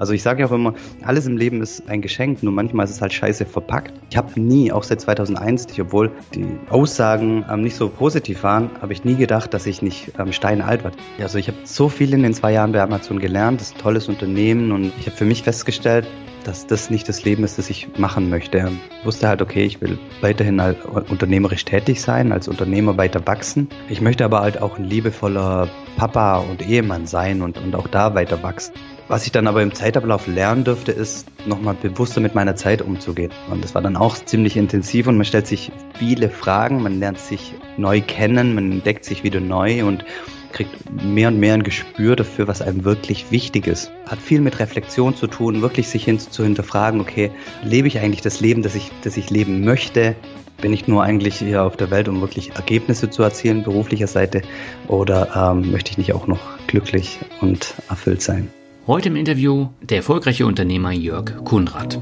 Also ich sage ja auch immer, alles im Leben ist ein Geschenk, nur manchmal ist es halt scheiße verpackt. Ich habe nie, auch seit 2001, obwohl die Aussagen ähm, nicht so positiv waren, habe ich nie gedacht, dass ich nicht ähm, steinalt war. Also ich habe so viel in den zwei Jahren bei Amazon gelernt, das ist ein tolles Unternehmen und ich habe für mich festgestellt, dass das nicht das Leben ist, das ich machen möchte. Ich wusste halt, okay, ich will weiterhin halt unternehmerisch tätig sein, als Unternehmer weiter wachsen. Ich möchte aber halt auch ein liebevoller Papa und Ehemann sein und, und auch da weiter wachsen. Was ich dann aber im Zeitablauf lernen durfte, ist nochmal bewusster mit meiner Zeit umzugehen. Und das war dann auch ziemlich intensiv und man stellt sich viele Fragen, man lernt sich neu kennen, man entdeckt sich wieder neu und kriegt mehr und mehr ein Gespür dafür, was einem wirklich wichtig ist. Hat viel mit Reflexion zu tun, wirklich sich hin zu hinterfragen, okay, lebe ich eigentlich das Leben, das ich, das ich leben möchte? Bin ich nur eigentlich hier auf der Welt, um wirklich Ergebnisse zu erzielen, beruflicher Seite? Oder ähm, möchte ich nicht auch noch glücklich und erfüllt sein? Heute im Interview der erfolgreiche Unternehmer Jörg Kunrad.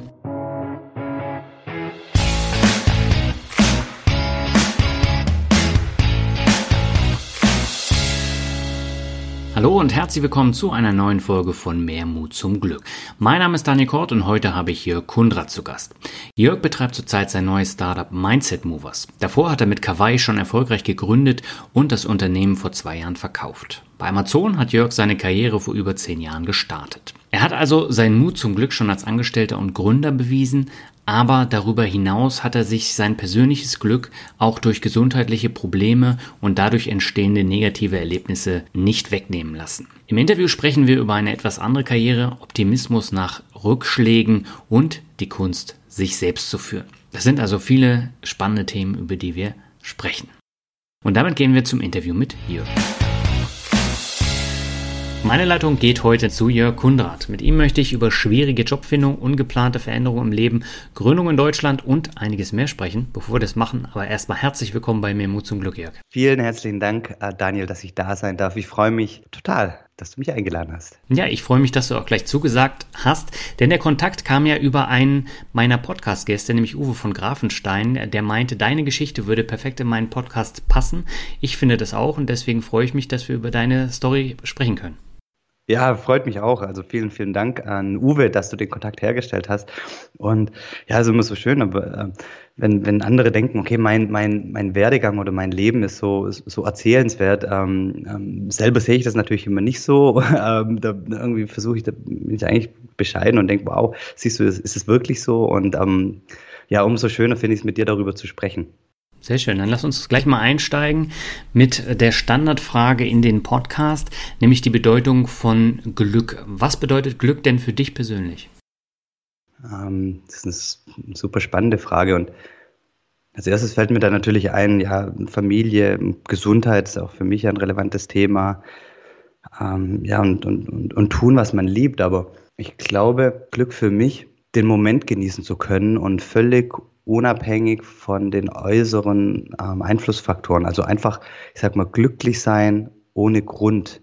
Hallo und herzlich willkommen zu einer neuen Folge von Mehr Mut zum Glück. Mein Name ist Daniel Kort und heute habe ich Jörg Kundrat zu Gast. Jörg betreibt zurzeit sein neues Startup Mindset Movers. Davor hat er mit Kawaii schon erfolgreich gegründet und das Unternehmen vor zwei Jahren verkauft. Bei Amazon hat Jörg seine Karriere vor über zehn Jahren gestartet. Er hat also seinen Mut zum Glück schon als Angestellter und Gründer bewiesen, aber darüber hinaus hat er sich sein persönliches Glück auch durch gesundheitliche Probleme und dadurch entstehende negative Erlebnisse nicht wegnehmen lassen. Im Interview sprechen wir über eine etwas andere Karriere, Optimismus nach Rückschlägen und die Kunst, sich selbst zu führen. Das sind also viele spannende Themen, über die wir sprechen. Und damit gehen wir zum Interview mit Jörg. Meine Leitung geht heute zu Jörg Kundrat. Mit ihm möchte ich über schwierige Jobfindung, ungeplante Veränderungen im Leben, Gründung in Deutschland und einiges mehr sprechen. Bevor wir das machen, aber erstmal herzlich willkommen bei mir Mut zum Glück, Jörg. Vielen herzlichen Dank, äh, Daniel, dass ich da sein darf. Ich freue mich total, dass du mich eingeladen hast. Ja, ich freue mich, dass du auch gleich zugesagt hast, denn der Kontakt kam ja über einen meiner Podcast-Gäste, nämlich Uwe von Grafenstein, der meinte, deine Geschichte würde perfekt in meinen Podcast passen. Ich finde das auch und deswegen freue ich mich, dass wir über deine Story sprechen können. Ja, freut mich auch. Also vielen, vielen Dank an Uwe, dass du den Kontakt hergestellt hast. Und ja, ist immer so schön, aber äh, wenn, wenn andere denken, okay, mein, mein, mein Werdegang oder mein Leben ist so, so erzählenswert, ähm, ähm, selber sehe ich das natürlich immer nicht so. ähm, da irgendwie versuche ich, da bin ich eigentlich bescheiden und denke, wow, siehst du, ist, ist es wirklich so? Und ähm, ja, umso schöner finde ich es mit dir darüber zu sprechen. Sehr schön. Dann lass uns gleich mal einsteigen mit der Standardfrage in den Podcast, nämlich die Bedeutung von Glück. Was bedeutet Glück denn für dich persönlich? Ähm, das ist eine super spannende Frage und als erstes fällt mir da natürlich ein, ja, Familie, Gesundheit ist auch für mich ein relevantes Thema. Ähm, ja, und, und, und, und tun, was man liebt. Aber ich glaube, Glück für mich, den Moment genießen zu können und völlig unabhängig von den äußeren ähm, Einflussfaktoren. Also einfach, ich sag mal, glücklich sein ohne Grund.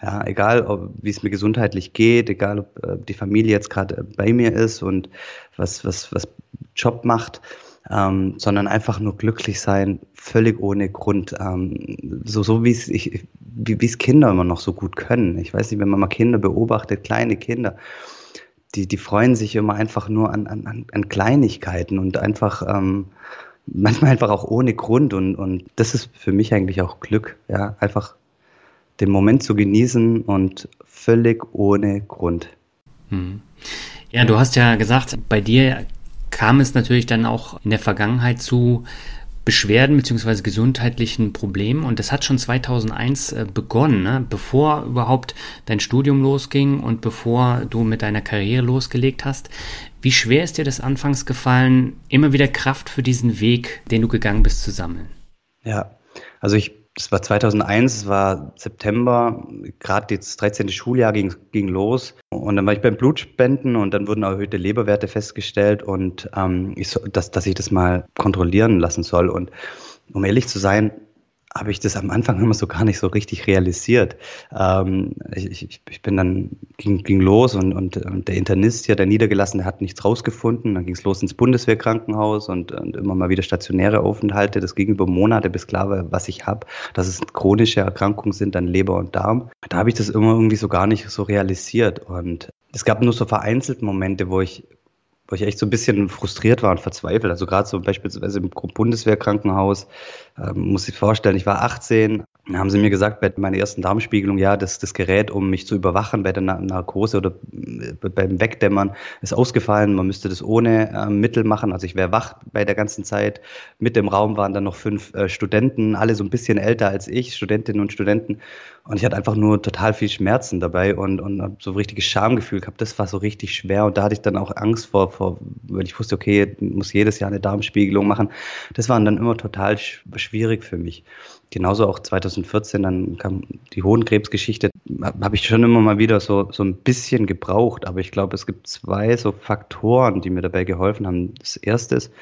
Ja, egal, wie es mir gesundheitlich geht, egal, ob äh, die Familie jetzt gerade bei mir ist und was, was, was Job macht, ähm, sondern einfach nur glücklich sein, völlig ohne Grund. Ähm, so so ich, wie es Kinder immer noch so gut können. Ich weiß nicht, wenn man mal Kinder beobachtet, kleine Kinder, die, die freuen sich immer einfach nur an, an, an Kleinigkeiten und einfach ähm, manchmal einfach auch ohne Grund. Und, und das ist für mich eigentlich auch Glück, ja, einfach den Moment zu genießen und völlig ohne Grund. Hm. Ja, du hast ja gesagt, bei dir kam es natürlich dann auch in der Vergangenheit zu Beschwerden bzw. gesundheitlichen Problemen und das hat schon 2001 äh, begonnen, ne? bevor überhaupt dein Studium losging und bevor du mit deiner Karriere losgelegt hast. Wie schwer ist dir das anfangs gefallen, immer wieder Kraft für diesen Weg, den du gegangen bist, zu sammeln? Ja, also ich Das war 2001, es war September, gerade das 13. Schuljahr ging, ging los. Und dann war ich beim Blutspenden und dann wurden erhöhte Leberwerte festgestellt und ähm, ich so, dass, dass ich das mal kontrollieren lassen soll. Und um ehrlich zu sein, habe ich das am Anfang immer so gar nicht so richtig realisiert. Ähm, ich, ich, bin dann, ging, ging los und, und, und, der Internist hier, der Niedergelassene, hat nichts rausgefunden. Dann ging es los ins Bundeswehrkrankenhaus und, und, immer mal wieder stationäre Aufenthalte. Das ging über Monate, bis klar war, was ich habe, dass es chronische Erkrankungen sind, dann Leber und Darm. Da habe ich das immer irgendwie so gar nicht so realisiert. Und es gab nur so vereinzelte Momente, wo ich wo ich echt so ein bisschen frustriert war und verzweifelt. Also gerade so beispielsweise im Bundeswehrkrankenhaus, ähm, muss ich vorstellen, ich war 18, dann haben sie mir gesagt bei meiner ersten Darmspiegelung, ja, das, das Gerät, um mich zu überwachen bei der Narkose oder äh, beim Wegdämmern, ist ausgefallen. Man müsste das ohne äh, Mittel machen. Also ich wäre wach bei der ganzen Zeit. Mit im Raum waren dann noch fünf äh, Studenten, alle so ein bisschen älter als ich, Studentinnen und Studenten. Und ich hatte einfach nur total viel Schmerzen dabei und, und so ein richtiges Schamgefühl gehabt. Das war so richtig schwer. Und da hatte ich dann auch Angst vor, vor weil ich wusste, okay, muss jedes Jahr eine Darmspiegelung machen. Das war dann immer total schwierig für mich genauso auch 2014, dann kam die Hodenkrebsgeschichte, habe ich schon immer mal wieder so, so ein bisschen gebraucht. Aber ich glaube, es gibt zwei so Faktoren, die mir dabei geholfen haben. Das erste ist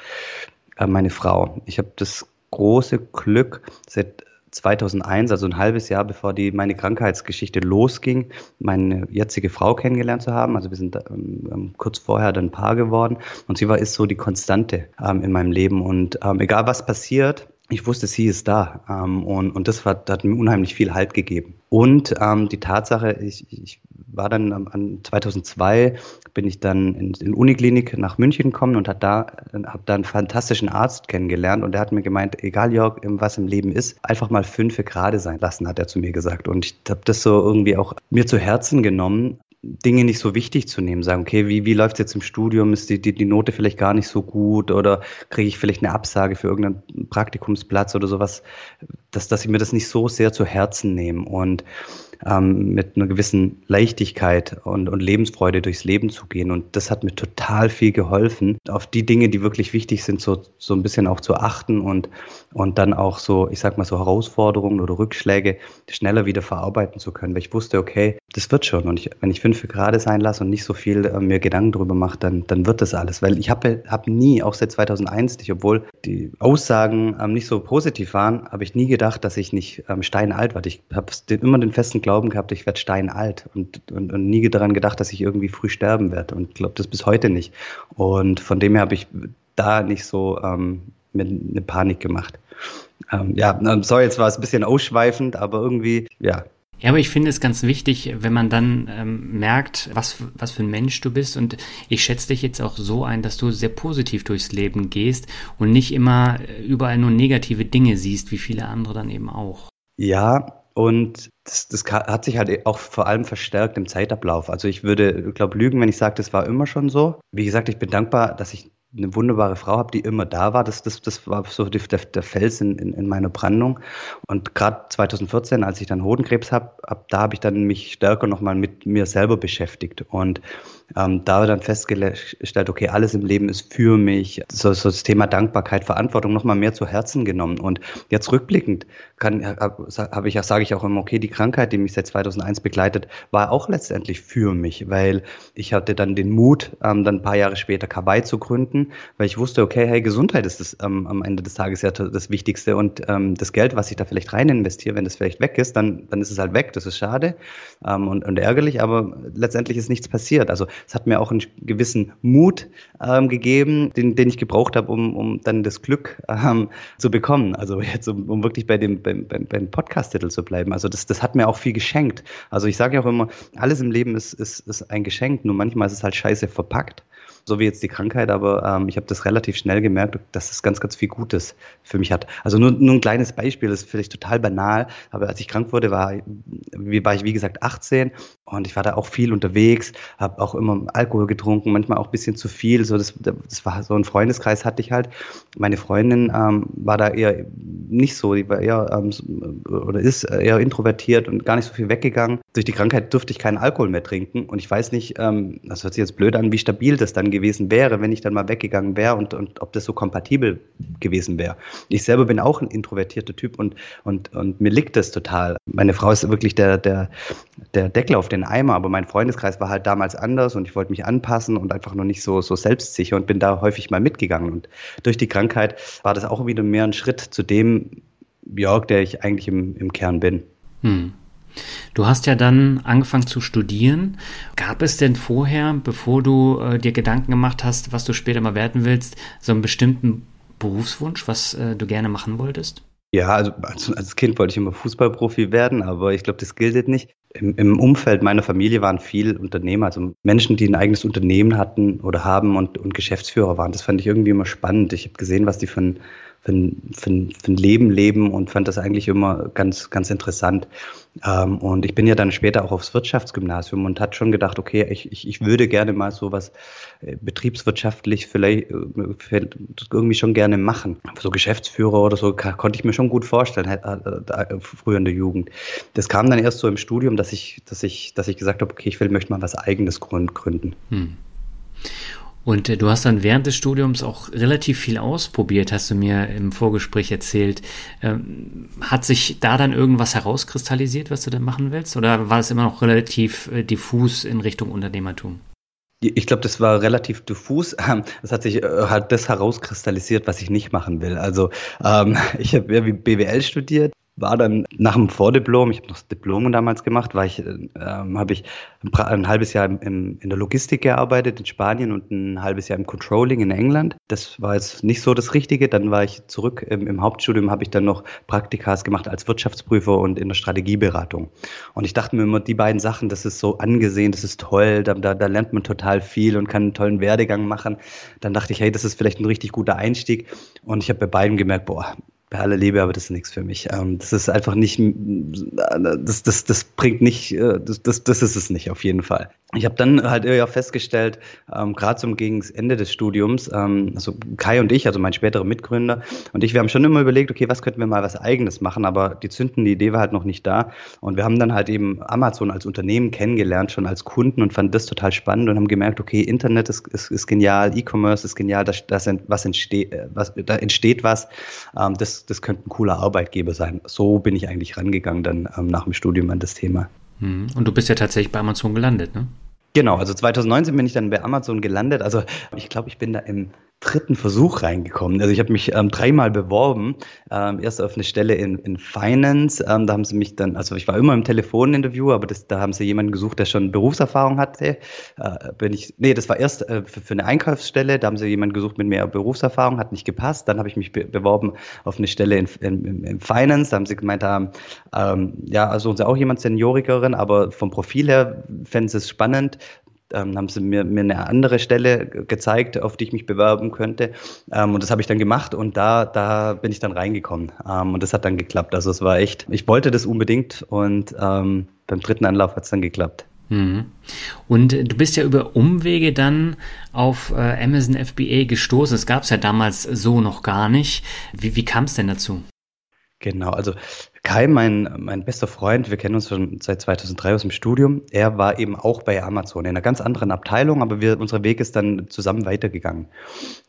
äh, meine Frau. Ich habe das große Glück, seit 2001, also ein halbes Jahr bevor die meine Krankheitsgeschichte losging, meine jetzige Frau kennengelernt zu haben. Also wir sind ähm, ähm, kurz vorher dann Paar geworden und sie war ist so die Konstante ähm, in meinem Leben und ähm, egal was passiert, ich wusste, sie ist da. Ähm, und, und das hat, hat mir unheimlich viel Halt gegeben. Und ähm, die Tatsache, ich, ich war dann an 2002 bin ich dann in, in Uniklinik nach München gekommen und da habe da einen fantastischen Arzt kennengelernt und der hat mir gemeint, egal Jörg, was im Leben ist, einfach mal fünf gerade sein lassen, hat er zu mir gesagt und ich habe das so irgendwie auch mir zu Herzen genommen Dinge nicht so wichtig zu nehmen, sagen, okay, wie, wie läuft es jetzt im Studium? Ist die, die, die Note vielleicht gar nicht so gut? Oder kriege ich vielleicht eine Absage für irgendeinen Praktikumsplatz oder sowas, dass, dass ich mir das nicht so sehr zu Herzen nehme? Und ähm, mit einer gewissen Leichtigkeit und, und Lebensfreude durchs Leben zu gehen. Und das hat mir total viel geholfen, auf die Dinge, die wirklich wichtig sind, so, so ein bisschen auch zu achten und, und dann auch so, ich sag mal so Herausforderungen oder Rückschläge schneller wieder verarbeiten zu können, weil ich wusste, okay, das wird schon. Und ich, wenn ich fünf gerade sein lasse und nicht so viel äh, mir Gedanken darüber mache, dann, dann wird das alles. Weil ich habe hab nie, auch seit 2001, nicht, obwohl die Aussagen ähm, nicht so positiv waren, habe ich nie gedacht, dass ich nicht ähm, steinalt werde. Ich habe immer den festen Glauben gehabt, ich werde steinalt und, und, und nie daran gedacht, dass ich irgendwie früh sterben werde. Und glaube das bis heute nicht. Und von dem her habe ich da nicht so ähm, mir eine Panik gemacht. Ähm, ja, sorry, jetzt war es ein bisschen ausschweifend, aber irgendwie, ja, ja, aber ich finde es ganz wichtig, wenn man dann ähm, merkt, was, was für ein Mensch du bist. Und ich schätze dich jetzt auch so ein, dass du sehr positiv durchs Leben gehst und nicht immer überall nur negative Dinge siehst, wie viele andere dann eben auch. Ja, und das, das hat sich halt auch vor allem verstärkt im Zeitablauf. Also ich würde, glaube lügen, wenn ich sage, das war immer schon so. Wie gesagt, ich bin dankbar, dass ich eine wunderbare Frau habe, die immer da war. Das, das, das war so der, der Fels in, in, in meiner Brandung. Und gerade 2014, als ich dann Hodenkrebs habe, ab da habe ich dann mich stärker nochmal mit mir selber beschäftigt. Und ähm, da dann festgestellt, okay, alles im Leben ist für mich. So, so das Thema Dankbarkeit, Verantwortung nochmal mehr zu Herzen genommen. Und jetzt rückblickend habe ich, sage ich auch immer, okay, die Krankheit, die mich seit 2001 begleitet, war auch letztendlich für mich, weil ich hatte dann den Mut, ähm, dann ein paar Jahre später Kawaii zu gründen, weil ich wusste, okay, hey, Gesundheit ist das ähm, am Ende des Tages ja das Wichtigste und ähm, das Geld, was ich da vielleicht rein investiere, wenn das vielleicht weg ist, dann, dann ist es halt weg. Das ist schade ähm, und, und ärgerlich, aber letztendlich ist nichts passiert. Also es hat mir auch einen gewissen Mut ähm, gegeben, den, den ich gebraucht habe, um, um dann das Glück ähm, zu bekommen. Also jetzt, um, um wirklich bei dem beim, beim Podcast-Titel zu bleiben. Also das, das hat mir auch viel geschenkt. Also ich sage ja auch immer, alles im Leben ist, ist, ist ein Geschenk, nur manchmal ist es halt scheiße verpackt so wie jetzt die Krankheit, aber ähm, ich habe das relativ schnell gemerkt, dass es ganz, ganz viel Gutes für mich hat. Also nur, nur ein kleines Beispiel, das ist vielleicht total banal, aber als ich krank wurde, war, war ich wie gesagt 18 Und ich war da auch viel unterwegs, habe auch immer Alkohol getrunken, manchmal auch ein bisschen zu viel. So das, das war so ein Freundeskreis hatte ich halt. Meine Freundin ähm, war da eher nicht so, die war eher ähm, oder ist eher introvertiert und gar nicht so viel weggegangen. Durch die Krankheit durfte ich keinen Alkohol mehr trinken und ich weiß nicht, ähm, das hört sich jetzt blöd an, wie stabil das dann gewesen wäre, wenn ich dann mal weggegangen wäre und, und ob das so kompatibel gewesen wäre. Ich selber bin auch ein introvertierter Typ und, und, und mir liegt das total. Meine Frau ist wirklich der, der, der Deckel auf den Eimer, aber mein Freundeskreis war halt damals anders und ich wollte mich anpassen und einfach noch nicht so, so selbstsicher und bin da häufig mal mitgegangen. Und durch die Krankheit war das auch wieder mehr ein Schritt zu dem Jörg, der ich eigentlich im, im Kern bin. Hm. Du hast ja dann angefangen zu studieren. Gab es denn vorher, bevor du äh, dir Gedanken gemacht hast, was du später mal werden willst, so einen bestimmten Berufswunsch, was äh, du gerne machen wolltest? Ja, also als, als, Kind wollte ich immer Fußballprofi werden, aber ich glaube, das gilt nicht. Im, Im, Umfeld meiner Familie waren viel Unternehmer, also Menschen, die ein eigenes Unternehmen hatten oder haben und, und Geschäftsführer waren. Das fand ich irgendwie immer spannend. Ich habe gesehen, was die ein, für ein, für für ein Leben leben und fand das eigentlich immer ganz, ganz interessant. Ähm, und ich bin ja dann später auch aufs Wirtschaftsgymnasium und hat schon gedacht, okay, ich, ich, ich würde gerne mal sowas äh, betriebswirtschaftlich vielleicht äh, irgendwie schon gerne machen. So Geschäftsführer oder so konnte ich mir schon gut vorstellen, äh, früher in der Jugend. Das kam dann erst so im Studium, dass ich, dass ich, dass ich gesagt habe, okay, ich will, möchte mal was eigenes gründen. Hm. Und äh, du hast dann während des Studiums auch relativ viel ausprobiert, hast du mir im Vorgespräch erzählt. Ähm, hat sich da dann irgendwas herauskristallisiert, was du dann machen willst? Oder war es immer noch relativ äh, diffus in Richtung Unternehmertum? Ich glaube, das war relativ diffus. Das hat sich äh, halt das herauskristallisiert, was ich nicht machen will. Also ähm, ich habe BWL studiert, war dann nach dem Vordiplom, ich habe noch das Diplom damals gemacht, war ich, ähm, habe ich ein, ein, halbes Jahr im, in der Logistik gearbeitet in Spanien und ein halbes Jahr im Controlling in England. Das war jetzt nicht so das Richtige. Dann war ich zurück im, im Hauptstudium, habe ich dann noch Praktikas gemacht als Wirtschaftsprüfer und in der Strategieberatung. Und ich dachte mir immer, die beiden Sachen, das ist so angesehen, das ist toll, da, da, da lernt man total viel und kann einen tollen Werdegang machen. Dann dachte ich, hey, das ist vielleicht ein richtig guter Einstieg. Und ich habe bei beiden gemerkt, boah, bei aller Liebe, aber das ist nichts für mich. Ähm, das ist einfach nicht, das, das, das bringt nicht, äh, das, das, das ist es nicht auf jeden Fall. Ich habe dann halt ja festgestellt, ähm, gerade zum gegen Ende des Studiums, ähm, also Kai und ich, also mein späterer Mitgründer und ich, wir haben schon immer überlegt, okay, was könnten wir mal was Eigenes machen, aber die zündende Idee war halt noch nicht da und wir haben dann halt eben Amazon als Unternehmen kennengelernt, schon als Kunden und fanden das total spannend und haben gemerkt, okay, Internet ist, ist, ist genial, E-Commerce ist genial, das, das, was entsteht, äh, was, da entsteht was, ähm, das das, könnte ein cooler Arbeitgeber sein. So bin ich eigentlich rangegangen dann ähm, nach dem Studium an das Thema. Hm. Und du bist ja tatsächlich bei Amazon gelandet, ne? Genau, also 2019 bin ich dann bei Amazon gelandet. Also ich glaube, ich bin da im dritten Versuch reingekommen. Also ich habe mich ähm, dreimal beworben. Ähm, erst auf eine Stelle in, in Finance. Ähm, da haben sie mich dann, also ich war immer im Telefoninterview, aber das, da haben sie jemanden gesucht, der schon Berufserfahrung hatte. Äh, bin ich, nee, das war erst äh, für, für, eine Einkaufsstelle. Da haben sie jemanden gesucht mit mehr Berufserfahrung, hat nicht gepasst. Dann habe ich mich be beworben auf eine Stelle in, in, in, Finance. Da haben sie gemeint, haben, ähm, ja, also auch jemand Seniorikerin, aber vom Profil her fänden sie es spannend ähm, haben sie mir, mir eine andere Stelle gezeigt, auf die ich mich bewerben könnte. Ähm, und das habe ich dann gemacht und da, da bin ich dann reingekommen. Ähm, und das hat dann geklappt. Also es war echt, ich wollte das unbedingt und ähm, beim dritten Anlauf hat es dann geklappt. Mhm. Und du bist ja über Umwege dann auf äh, Amazon FBA gestoßen. Das gab es ja damals so noch gar nicht. Wie, wie kam es denn dazu? Genau, also Kai, mein, mein bester Freund, wir kennen uns schon seit 2003 aus dem Studium. Er war eben auch bei Amazon in einer ganz anderen Abteilung, aber wir, unser Weg ist dann zusammen weitergegangen.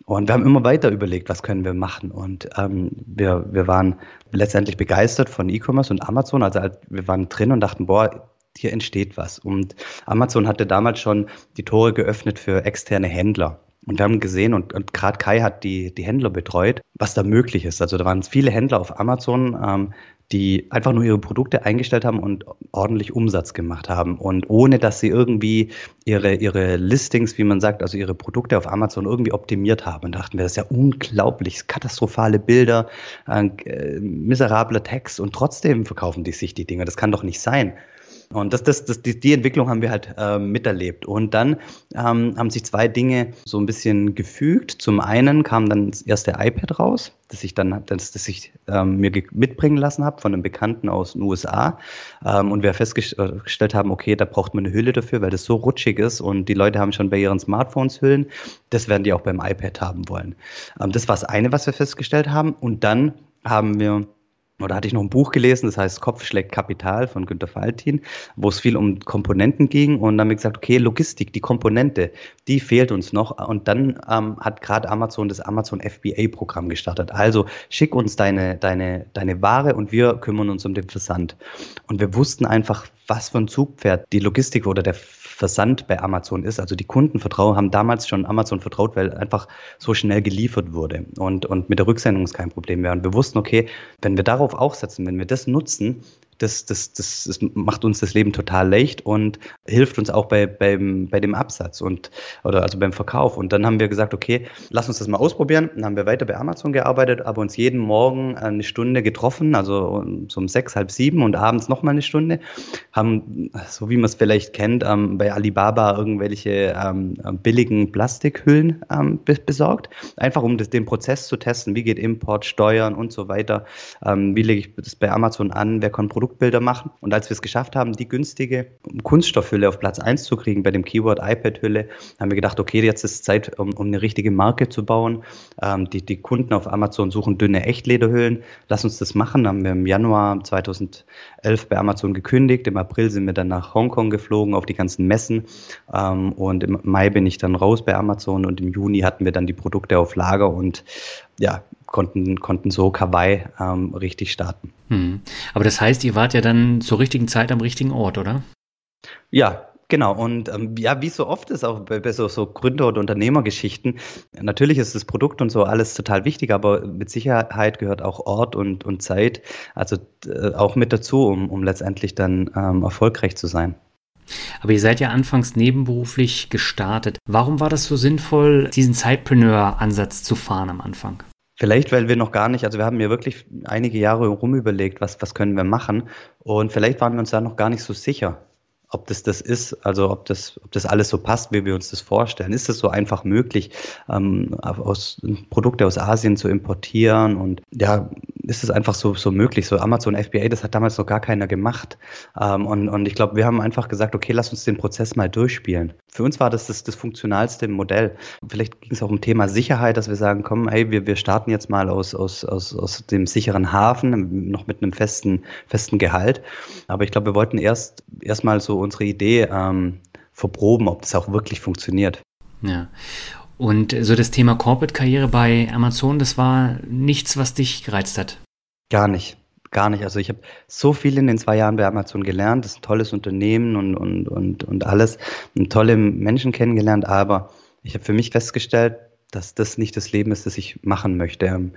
Und wir haben immer weiter überlegt, was können wir machen. Und ähm, wir, wir waren letztendlich begeistert von E-Commerce und Amazon. Also wir waren drin und dachten, boah, hier entsteht was. Und Amazon hatte damals schon die Tore geöffnet für externe Händler. Und wir haben gesehen, und, und gerade Kai hat die, die Händler betreut, was da möglich ist. Also da waren viele Händler auf Amazon, ähm, die einfach nur ihre Produkte eingestellt haben und ordentlich Umsatz gemacht haben. Und ohne dass sie irgendwie ihre, ihre Listings, wie man sagt, also ihre Produkte auf Amazon irgendwie optimiert haben. Dachten wir, das ist ja unglaublich, katastrophale Bilder, äh, miserabler Text und trotzdem verkaufen die sich die Dinge. Das kann doch nicht sein. Und das, das, das, die, die Entwicklung haben wir halt äh, miterlebt. Und dann ähm, haben sich zwei Dinge so ein bisschen gefügt. Zum einen kam dann das erste iPad raus, das ich dann das, das ich ähm, mir mitbringen lassen habe von einem Bekannten aus den USA. Ähm, und wir festgestellt haben, okay, da braucht man eine Hülle dafür, weil das so rutschig ist und die Leute haben schon bei ihren Smartphones Hüllen. Das werden die auch beim iPad haben wollen. Ähm, das war das eine, was wir festgestellt haben. Und dann haben wir oder hatte ich noch ein Buch gelesen, das heißt Kopf schlägt Kapital von Günter Faltin, wo es viel um Komponenten ging und dann haben wir gesagt, okay, Logistik, die Komponente, die fehlt uns noch und dann ähm, hat gerade Amazon das Amazon FBA-Programm gestartet. Also schick uns deine, deine, deine Ware und wir kümmern uns um den Versand. Und wir wussten einfach, was für ein Zugpferd die Logistik oder der Versand bei Amazon ist. Also die Kunden vertrauen, haben damals schon Amazon vertraut, weil einfach so schnell geliefert wurde. Und, und mit der Rücksendung ist kein Problem mehr. Und wir wussten, okay, wenn wir darauf auch setzen, wenn wir das nutzen, das, das, das, das macht uns das Leben total leicht und hilft uns auch bei, beim, bei dem Absatz und oder also beim Verkauf. Und dann haben wir gesagt, okay, lass uns das mal ausprobieren. Dann haben wir weiter bei Amazon gearbeitet, aber uns jeden Morgen eine Stunde getroffen, also so um sechs, halb sieben und abends nochmal eine Stunde. Haben, so wie man es vielleicht kennt, ähm, bei Alibaba irgendwelche ähm, billigen Plastikhüllen ähm, besorgt. Einfach um das, den Prozess zu testen, wie geht Import, Steuern und so weiter. Ähm, wie lege ich das bei Amazon an, wer kann Produkte Produktbilder machen. Und als wir es geschafft haben, die günstige Kunststoffhülle auf Platz 1 zu kriegen bei dem Keyword iPad-Hülle, haben wir gedacht, okay, jetzt ist Zeit, um, um eine richtige Marke zu bauen. Ähm, die, die Kunden auf Amazon suchen dünne Echtlederhüllen. Lass uns das machen. Haben wir im Januar 2011 bei Amazon gekündigt. Im April sind wir dann nach Hongkong geflogen auf die ganzen Messen. Ähm, und im Mai bin ich dann raus bei Amazon und im Juni hatten wir dann die Produkte auf Lager und ja, konnten, konnten so Kawaii ähm, richtig starten. Hm. Aber das heißt, ihr wart ja dann zur richtigen Zeit am richtigen Ort, oder? Ja, Genau, und ähm, ja, wie so oft ist auch bei, bei so, so Gründer- und Unternehmergeschichten, natürlich ist das Produkt und so alles total wichtig, aber mit Sicherheit gehört auch Ort und, und Zeit, also äh, auch mit dazu, um, um letztendlich dann ähm, erfolgreich zu sein. Aber ihr seid ja anfangs nebenberuflich gestartet. Warum war das so sinnvoll, diesen Zeitpreneur-Ansatz zu fahren am Anfang? Vielleicht, weil wir noch gar nicht, also wir haben mir wirklich einige Jahre rumüberlegt, was, was können wir machen. Und vielleicht waren wir uns da noch gar nicht so sicher ob das das ist, also ob das, ob das alles so passt, wie wir uns das vorstellen. Ist es so einfach möglich, ähm, aus, Produkte aus Asien zu importieren? Und ja, ist es einfach so, so möglich? So Amazon FBA, das hat damals noch gar keiner gemacht. Ähm, und, und ich glaube, wir haben einfach gesagt, okay, lass uns den Prozess mal durchspielen. Für uns war das das, das funktionalste Modell. Vielleicht ging es auch um Thema Sicherheit, dass wir sagen, komm, hey, wir, wir starten jetzt mal aus, aus, aus, aus dem sicheren Hafen, noch mit einem festen, festen Gehalt. Aber ich glaube, wir wollten erst erstmal so unsere Idee ähm, verproben, ob das auch wirklich funktioniert. Ja. Und so das Thema Corporate-Karriere bei Amazon, das war nichts, was dich gereizt hat? Gar nicht. Gar nicht. Also ich habe so viel in den zwei Jahren bei Amazon gelernt. Das ist ein tolles Unternehmen und, und, und, und alles. Und tolle Menschen kennengelernt. Aber ich habe für mich festgestellt, dass das nicht das Leben ist, das ich machen möchte.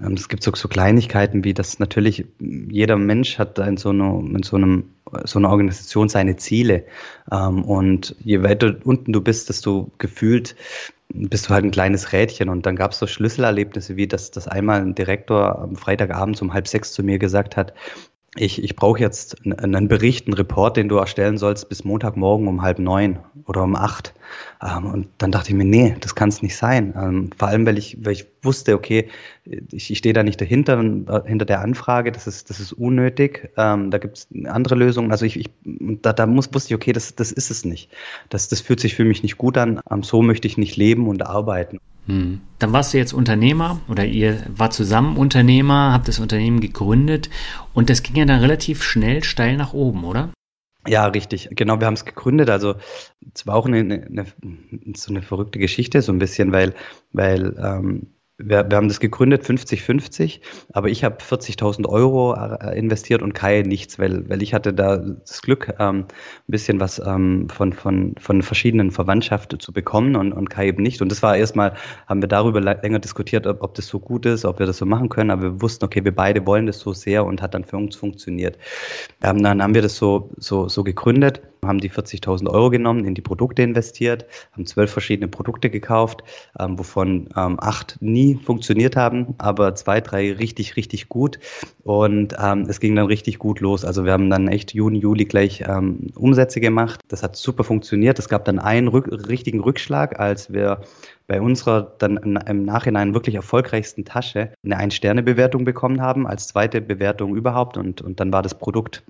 Ähm, es gibt so, so Kleinigkeiten wie, dass natürlich jeder Mensch hat in so, einer, in so, einem, so einer Organisation seine Ziele. Ähm, und je weiter unten du bist, desto gefühlt bist du halt ein kleines Rädchen. Und dann gab es so Schlüsselerlebnisse, wie dass, dass einmal ein Direktor am Freitagabend um halb sechs zu mir gesagt hat, ich, ich brauche jetzt einen Bericht, einen Report, den du erstellen sollst bis Montagmorgen um halb neun oder um acht. Ähm, und dann dachte ich mir, nee, das kann es nicht sein. Ähm, vor allem, weil ich, weil ich wusste, okay, ich, ich stehe da nicht dahinter, äh, hinter der Anfrage, das ist, das ist unnötig. Ähm, da gibt es andere Lösungen. Also ich, ich da, da muss, wusste ich, okay, das, das ist es nicht. Das, das fühlt sich für mich nicht gut an. So möchte ich nicht leben und arbeiten. Hm. Dann warst du jetzt Unternehmer oder ihr war zusammen Unternehmer, habt das Unternehmen gegründet und das ging ja dann relativ schnell steil nach oben, oder? Ja, richtig. Genau, wir haben es gegründet. Also es war auch eine, eine, so eine verrückte Geschichte, so ein bisschen, weil, weil ähm, wir, wir haben das gegründet 50-50, aber ich habe 40.000 Euro äh, investiert und Kai nichts, weil, weil ich hatte da das Glück, ähm, ein bisschen was ähm, von, von, von verschiedenen Verwandtschaften zu bekommen und, und Kai eben nicht. Und das war erstmal, haben wir darüber länger diskutiert, ob, ob das so gut ist, ob wir das so machen können, aber wir wussten, okay, wir beide wollen das so sehr und hat dann für uns funktioniert. Ähm, dann haben wir das so, so, so gegründet haben die 40.000 Euro genommen, in die Produkte investiert, haben zwölf verschiedene Produkte gekauft, ähm, wovon ähm, acht nie nie funktioniert haben, aber zwei, drei richtig, richtig gut. Und ähm, es ging dann richtig gut los. Also wir haben dann echt Juni, Juli gleich ähm, Umsätze gemacht. Das hat super funktioniert. Es gab dann einen rück richtigen Rückschlag, als wir bei unserer dann im Nachhinein wirklich erfolgreichsten Tasche eine Ein-Sterne-Bewertung bekommen haben, als zweite Bewertung überhaupt. Und, und dann war das Produkt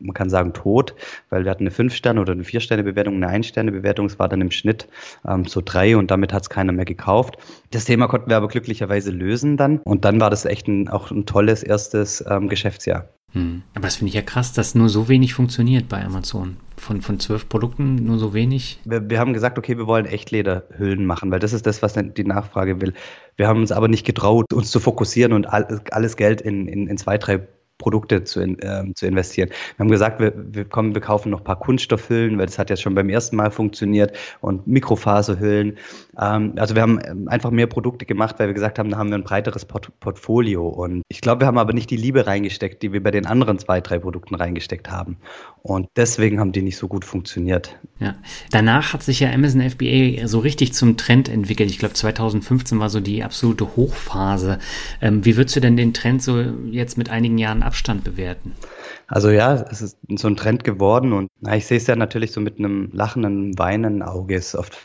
man kann sagen, tot, weil wir hatten eine Fünf-Sterne- oder eine Vier-Sterne-Bewertung, eine Ein-Sterne-Bewertung. Es war dann im Schnitt ähm, so drei und damit hat es keiner mehr gekauft. Das Thema konnten wir aber glücklicherweise lösen dann. Und dann war das echt ein, auch ein tolles erstes ähm, Geschäftsjahr. Hm. Aber das finde ich ja krass, dass nur so wenig funktioniert bei Amazon. Von, von zwölf Produkten nur so wenig. Wir, wir haben gesagt, okay, wir wollen Echtlederhüllen machen, weil das ist das, was die Nachfrage will. Wir haben uns aber nicht getraut, uns zu fokussieren und alles Geld in, in, in zwei, drei Produkte zu, äh, zu investieren. Wir haben gesagt, wir, wir kommen, wir kaufen noch ein paar Kunststoffhüllen, weil das hat ja schon beim ersten Mal funktioniert und Mikrofaserhüllen. Ähm, also wir haben ähm, einfach mehr Produkte gemacht, weil wir gesagt haben, da haben wir ein breiteres Port Portfolio. Und ich glaube, wir haben aber nicht die Liebe reingesteckt, die wir bei den anderen zwei, drei Produkten reingesteckt haben. Und deswegen haben die nicht so gut funktioniert. Ja. Danach hat sich ja Amazon FBA so richtig zum Trend entwickelt. Ich glaube, 2015 war so die absolute Hochphase. Ähm, wie würdest du denn den Trend so jetzt mit einigen Jahren Abstand bewerten? Also ja, es ist so ein Trend geworden und na, ich sehe es ja natürlich so mit einem lachenden, weinenden Auge. Ist oft,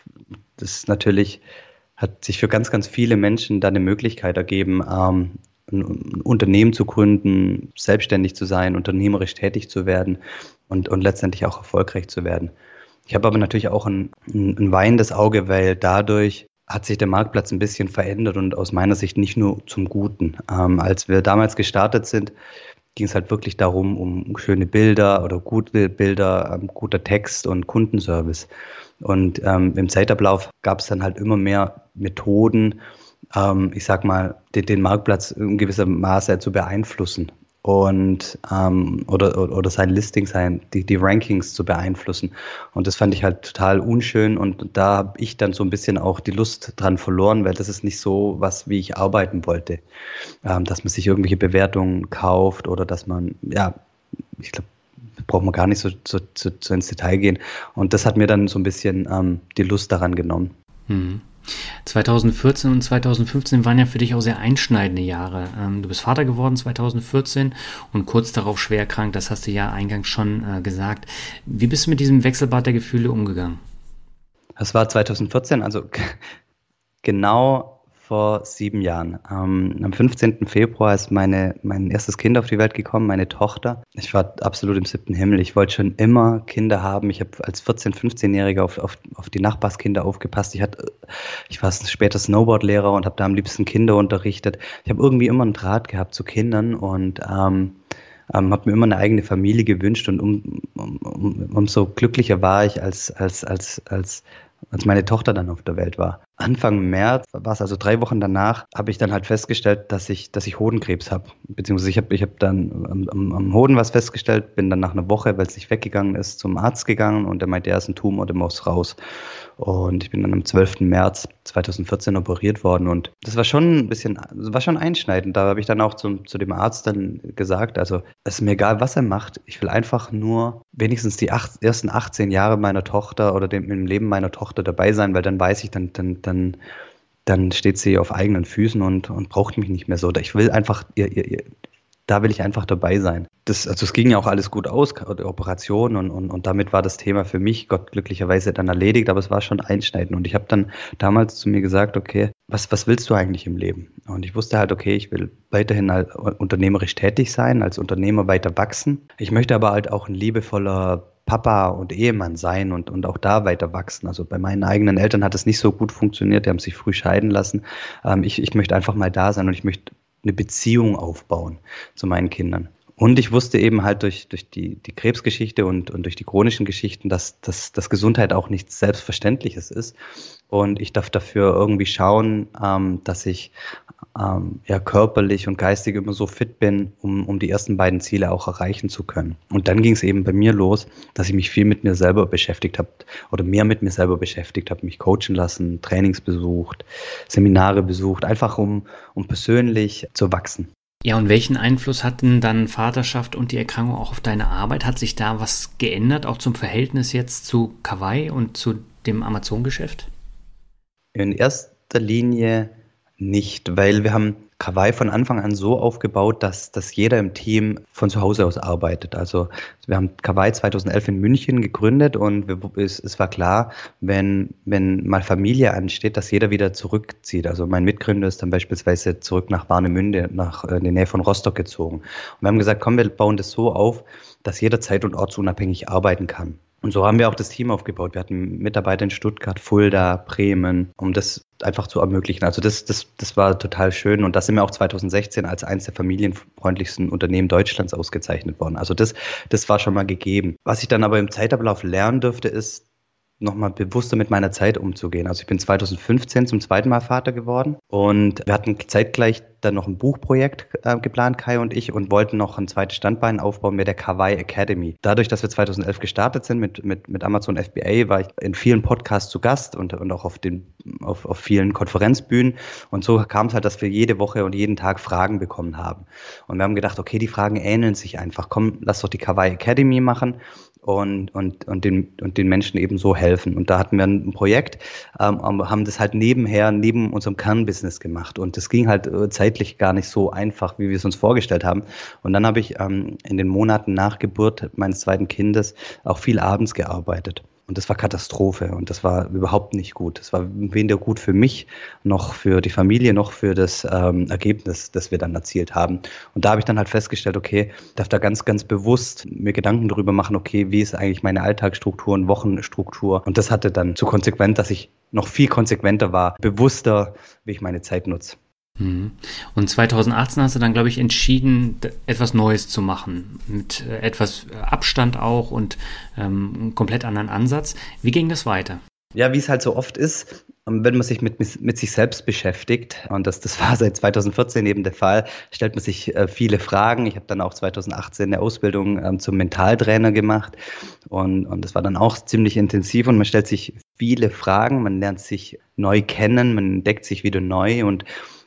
das ist natürlich, hat sich für ganz, ganz viele Menschen da eine Möglichkeit ergeben, ähm, ein Unternehmen zu gründen, selbstständig zu sein, unternehmerisch tätig zu werden und, und letztendlich auch erfolgreich zu werden. Ich habe aber natürlich auch ein, ein weinendes Auge, weil dadurch hat sich der Marktplatz ein bisschen verändert und aus meiner Sicht nicht nur zum Guten. Ähm, als wir damals gestartet sind, ging es halt wirklich darum, um schöne Bilder oder gute Bilder, ähm, guter Text und Kundenservice. Und ähm, im Zeitablauf gab es dann halt immer mehr Methoden, ähm, ich sag mal, den, den Marktplatz in gewissem Maße zu beeinflussen und ähm, oder, oder sein Listing, sein, die, die Rankings zu beeinflussen. Und das fand ich halt total unschön und da habe ich dann so ein bisschen auch die Lust dran verloren, weil das ist nicht so was, wie ich arbeiten wollte. Ähm, dass man sich irgendwelche Bewertungen kauft oder dass man, ja, ich glaube, braucht man gar nicht so, so, so, so, ins Detail gehen. Und das hat mir dann so ein bisschen ähm, die Lust daran genommen. Mhm. 2014 und 2015 waren ja für dich auch sehr einschneidende Jahre. Ähm, du bist Vater geworden 2014 und kurz darauf schwer erkrankt, das hast du ja eingangs schon äh, gesagt. Wie bist du mit diesem Wechselbad der Gefühle umgegangen? Das war 2014, also genau vor sieben Jahren. Ähm, am 15. Februar ist meine, mein erstes Kind auf die Welt gekommen, meine Tochter. Ich war absolut im siebten Himmel. Ich wollte schon immer Kinder haben. Ich habe als 14-, 15-Jähriger auf, auf, auf die Nachbarskinder aufgepasst. Ich, hatte, ich war später Snowboardlehrer und habe da am liebsten Kinder unterrichtet. Ich habe irgendwie immer einen Draht gehabt zu Kindern und ähm, ähm, habe mir immer eine eigene Familie gewünscht und um, um, um, umso glücklicher war ich, als, als, als, als als meine Tochter dann auf der Welt war. Anfang März, war es also drei Wochen danach, habe ich dann halt festgestellt, dass ich, dass ich Hodenkrebs habe. Beziehungsweise ich habe ich hab dann am, am, am, Hoden was festgestellt, bin dann nach einer Woche, weil es nicht weggegangen ist, zum Arzt gegangen und der meinte, er ist ein Tumor, der muss raus. Und ich bin dann am 12. März 2014 operiert worden und das war schon ein bisschen, war schon einschneidend. Da habe ich dann auch zum, zu dem Arzt dann gesagt, also es ist mir egal, was er macht, ich will einfach nur wenigstens die acht, ersten 18 Jahre meiner Tochter oder dem, im Leben meiner Tochter dabei sein, weil dann weiß ich, dann, dann, dann, dann steht sie auf eigenen Füßen und, und braucht mich nicht mehr so. Ich will einfach ihr, ihr, da will ich einfach dabei sein. Das, also es ging ja auch alles gut aus, die Operation und, und, und damit war das Thema für mich Gott glücklicherweise dann erledigt, aber es war schon einschneidend. Und ich habe dann damals zu mir gesagt, okay, was, was willst du eigentlich im Leben? Und ich wusste halt, okay, ich will weiterhin halt unternehmerisch tätig sein, als Unternehmer weiter wachsen. Ich möchte aber halt auch ein liebevoller Papa und Ehemann sein und, und auch da weiter wachsen. Also bei meinen eigenen Eltern hat es nicht so gut funktioniert, die haben sich früh scheiden lassen. Ähm, ich, ich möchte einfach mal da sein und ich möchte eine Beziehung aufbauen zu meinen Kindern. Und ich wusste eben halt durch, durch die, die Krebsgeschichte und, und durch die chronischen Geschichten, dass, dass, dass Gesundheit auch nichts Selbstverständliches ist. Und ich darf dafür irgendwie schauen, ähm, dass ich ähm, ja körperlich und geistig immer so fit bin, um, um die ersten beiden Ziele auch erreichen zu können. Und dann ging es eben bei mir los, dass ich mich viel mit mir selber beschäftigt habe oder mehr mit mir selber beschäftigt habe, mich coachen lassen, Trainings besucht, Seminare besucht, einfach um, um persönlich zu wachsen. Ja, und welchen Einfluss hatten dann Vaterschaft und die Erkrankung auch auf deine Arbeit? Hat sich da was geändert, auch zum Verhältnis jetzt zu Kawaii und zu dem Amazon-Geschäft? In erster Linie nicht, weil wir haben Kawaii von Anfang an so aufgebaut, dass, dass jeder im Team von zu Hause aus arbeitet. Also wir haben Kawaii 2011 in München gegründet und wir, es, es war klar, wenn, wenn mal Familie ansteht, dass jeder wieder zurückzieht. Also mein Mitgründer ist dann beispielsweise zurück nach Warnemünde, nach äh, in die Nähe von Rostock gezogen. Und wir haben gesagt, komm, wir bauen das so auf, dass jeder zeit- und ortsunabhängig arbeiten kann. Und so haben wir auch das Team aufgebaut. Wir hatten Mitarbeiter in Stuttgart, Fulda, Bremen, um das einfach zu ermöglichen. Also das, das, das war total schön. Und da sind wir auch 2016 als eines der familienfreundlichsten Unternehmen Deutschlands ausgezeichnet worden. Also das, das war schon mal gegeben. Was ich dann aber im Zeitablauf lernen dürfte, ist, nochmal bewusster mit meiner Zeit umzugehen. Also ich bin 2015 zum zweiten Mal Vater geworden und wir hatten zeitgleich dann noch ein Buchprojekt äh, geplant, Kai und ich, und wollten noch ein zweites Standbein aufbauen mit der Kawaii Academy. Dadurch, dass wir 2011 gestartet sind mit, mit, mit Amazon FBA, war ich in vielen Podcasts zu Gast und, und auch auf, den, auf, auf vielen Konferenzbühnen. Und so kam es halt, dass wir jede Woche und jeden Tag Fragen bekommen haben. Und wir haben gedacht, okay, die Fragen ähneln sich einfach. Komm, lass doch die Kawaii Academy machen und, und, und, den, und den Menschen eben so helfen. Und da hatten wir ein Projekt, ähm, haben das halt nebenher, neben unserem Kernbusiness gemacht. Und das ging halt äh, zeitlich gar nicht so einfach, wie wir es uns vorgestellt haben. Und dann habe ich ähm, in den Monaten nach Geburt meines zweiten Kindes auch viel abends gearbeitet. Und das war Katastrophe und das war überhaupt nicht gut. Das war weder gut für mich, noch für die Familie, noch für das ähm, Ergebnis, das wir dann erzielt haben. Und da habe ich dann halt festgestellt, okay, darf da ganz, ganz bewusst mir Gedanken darüber machen, okay, wie ist eigentlich meine Alltagsstruktur und Wochenstruktur. Und das hatte dann zu konsequent, dass ich noch viel konsequenter war, bewusster, wie ich meine Zeit nutze. Mhm. Und 2018 hast du dann, glaube ich, entschieden, etwas Neues zu machen, mit äh, etwas Abstand auch und ähm, einem komplett anderen Ansatz. Wie ging das weiter? Ja, wie es halt so oft ist, ähm, wenn man sich mit, mit sich selbst beschäftigt, und das, das war seit 2014 eben der Fall, stellt man sich äh, viele Fragen. Ich habe dann auch 2018 eine Ausbildung ähm, zum Mentaltrainer gemacht und, und das war dann auch ziemlich intensiv und man stellt sich viele Fragen, man lernt sich neu kennen, man entdeckt sich wieder neu und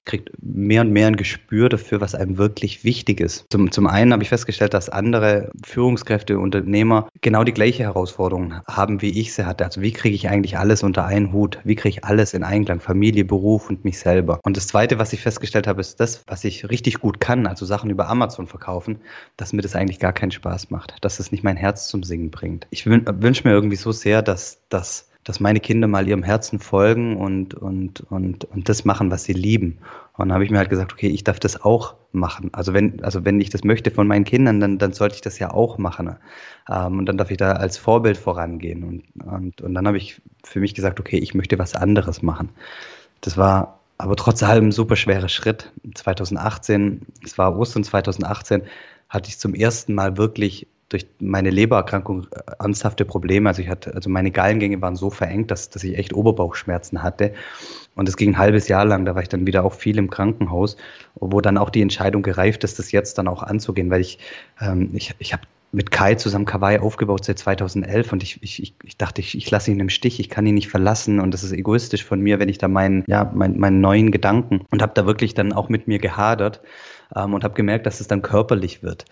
kriegt mehr und mehr ein Gespür dafür, was einem wirklich wichtig ist. Zum, zum einen habe ich festgestellt, dass andere Führungskräfte, Unternehmer genau die gleiche Herausforderung haben, wie ich sie hatte. Also wie kriege ich eigentlich alles unter einen Hut? Wie kriege ich alles in Einklang? Familie, Beruf und mich selber. Und das Zweite, was ich festgestellt habe, ist das, was ich richtig gut kann, also Sachen über Amazon verkaufen, dass mir das eigentlich gar keinen Spaß macht, dass es nicht mein Herz zum Singen bringt. Ich wünsche mir irgendwie so sehr, dass das dass meine Kinder mal ihrem Herzen folgen und, und, und, und das machen, was sie lieben. Und dann habe ich mir halt gesagt, okay, ich darf das auch machen. Also wenn, also wenn ich das möchte von meinen Kindern, dann, dann sollte ich das ja auch machen. Ähm, und dann darf ich da als Vorbild vorangehen. Und, und, und dann habe ich für mich gesagt, okay, ich möchte was anderes machen. Das war aber trotz allem ein super schwerer Schritt. 2018, es war Ostern 2018, hatte ich zum ersten Mal wirklich durch meine Lebererkrankung äh, ernsthafte Probleme. Also ich hatte, also meine Gallengänge waren so verengt, dass, dass ich echt Oberbauchschmerzen hatte. Und es ging ein halbes Jahr lang, da war ich dann wieder auch viel im Krankenhaus, wo dann auch die Entscheidung gereift ist, das jetzt dann auch anzugehen, weil ich, ähm, ich, ich habe mit Kai zusammen Kawaii aufgebaut seit 2011 und ich, ich, ich dachte, ich, ich lasse ihn im Stich, ich kann ihn nicht verlassen und das ist egoistisch von mir, wenn ich da meinen, ja, meinen, meinen neuen Gedanken und habe da wirklich dann auch mit mir gehadert ähm, und habe gemerkt, dass es dann körperlich wird.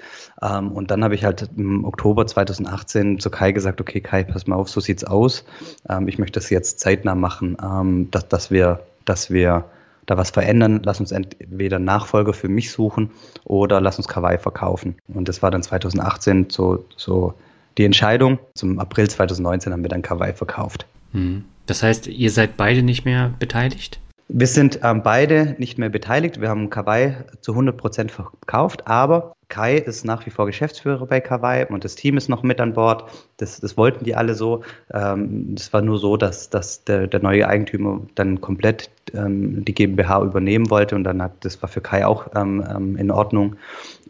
Ähm, und dann habe ich halt im Oktober 2018 zu Kai gesagt, okay Kai, pass mal auf, so sieht's aus. Ähm, ich möchte das jetzt zeitnah machen, ähm, dass, dass wir, dass wir da was verändern, lass uns entweder Nachfolger für mich suchen oder lass uns Kawaii verkaufen. Und das war dann 2018 so, so die Entscheidung. Zum April 2019 haben wir dann Kawaii verkauft. Hm. Das heißt, ihr seid beide nicht mehr beteiligt? Wir sind ähm, beide nicht mehr beteiligt. Wir haben Kawaii zu 100 Prozent verkauft, aber Kai ist nach wie vor Geschäftsführer bei Kawaii und das Team ist noch mit an Bord. Das, das wollten die alle so. Ähm, es war nur so, dass, dass der, der neue Eigentümer dann komplett ähm, die GmbH übernehmen wollte und dann hat das war für Kai auch ähm, ähm in Ordnung.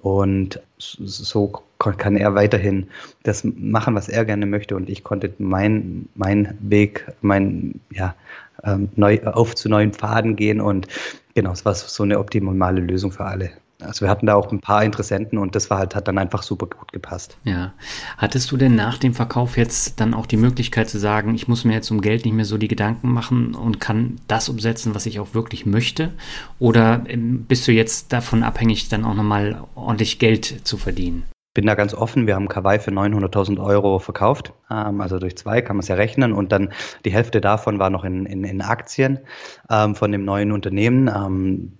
Und so kann er weiterhin das machen, was er gerne möchte und ich konnte meinen mein Weg, mein ja ähm, neu, auf zu neuen Pfaden gehen und genau, es war so eine optimale Lösung für alle. Also wir hatten da auch ein paar Interessenten und das war halt, hat dann einfach super gut gepasst. Ja. Hattest du denn nach dem Verkauf jetzt dann auch die Möglichkeit zu sagen, ich muss mir jetzt um Geld nicht mehr so die Gedanken machen und kann das umsetzen, was ich auch wirklich möchte? Oder ähm, bist du jetzt davon abhängig, dann auch nochmal ordentlich Geld zu verdienen? bin da ganz offen. Wir haben Kawaii für 900.000 Euro verkauft. Ähm, also durch zwei kann man es ja rechnen. Und dann die Hälfte davon war noch in, in, in Aktien ähm, von dem neuen Unternehmen.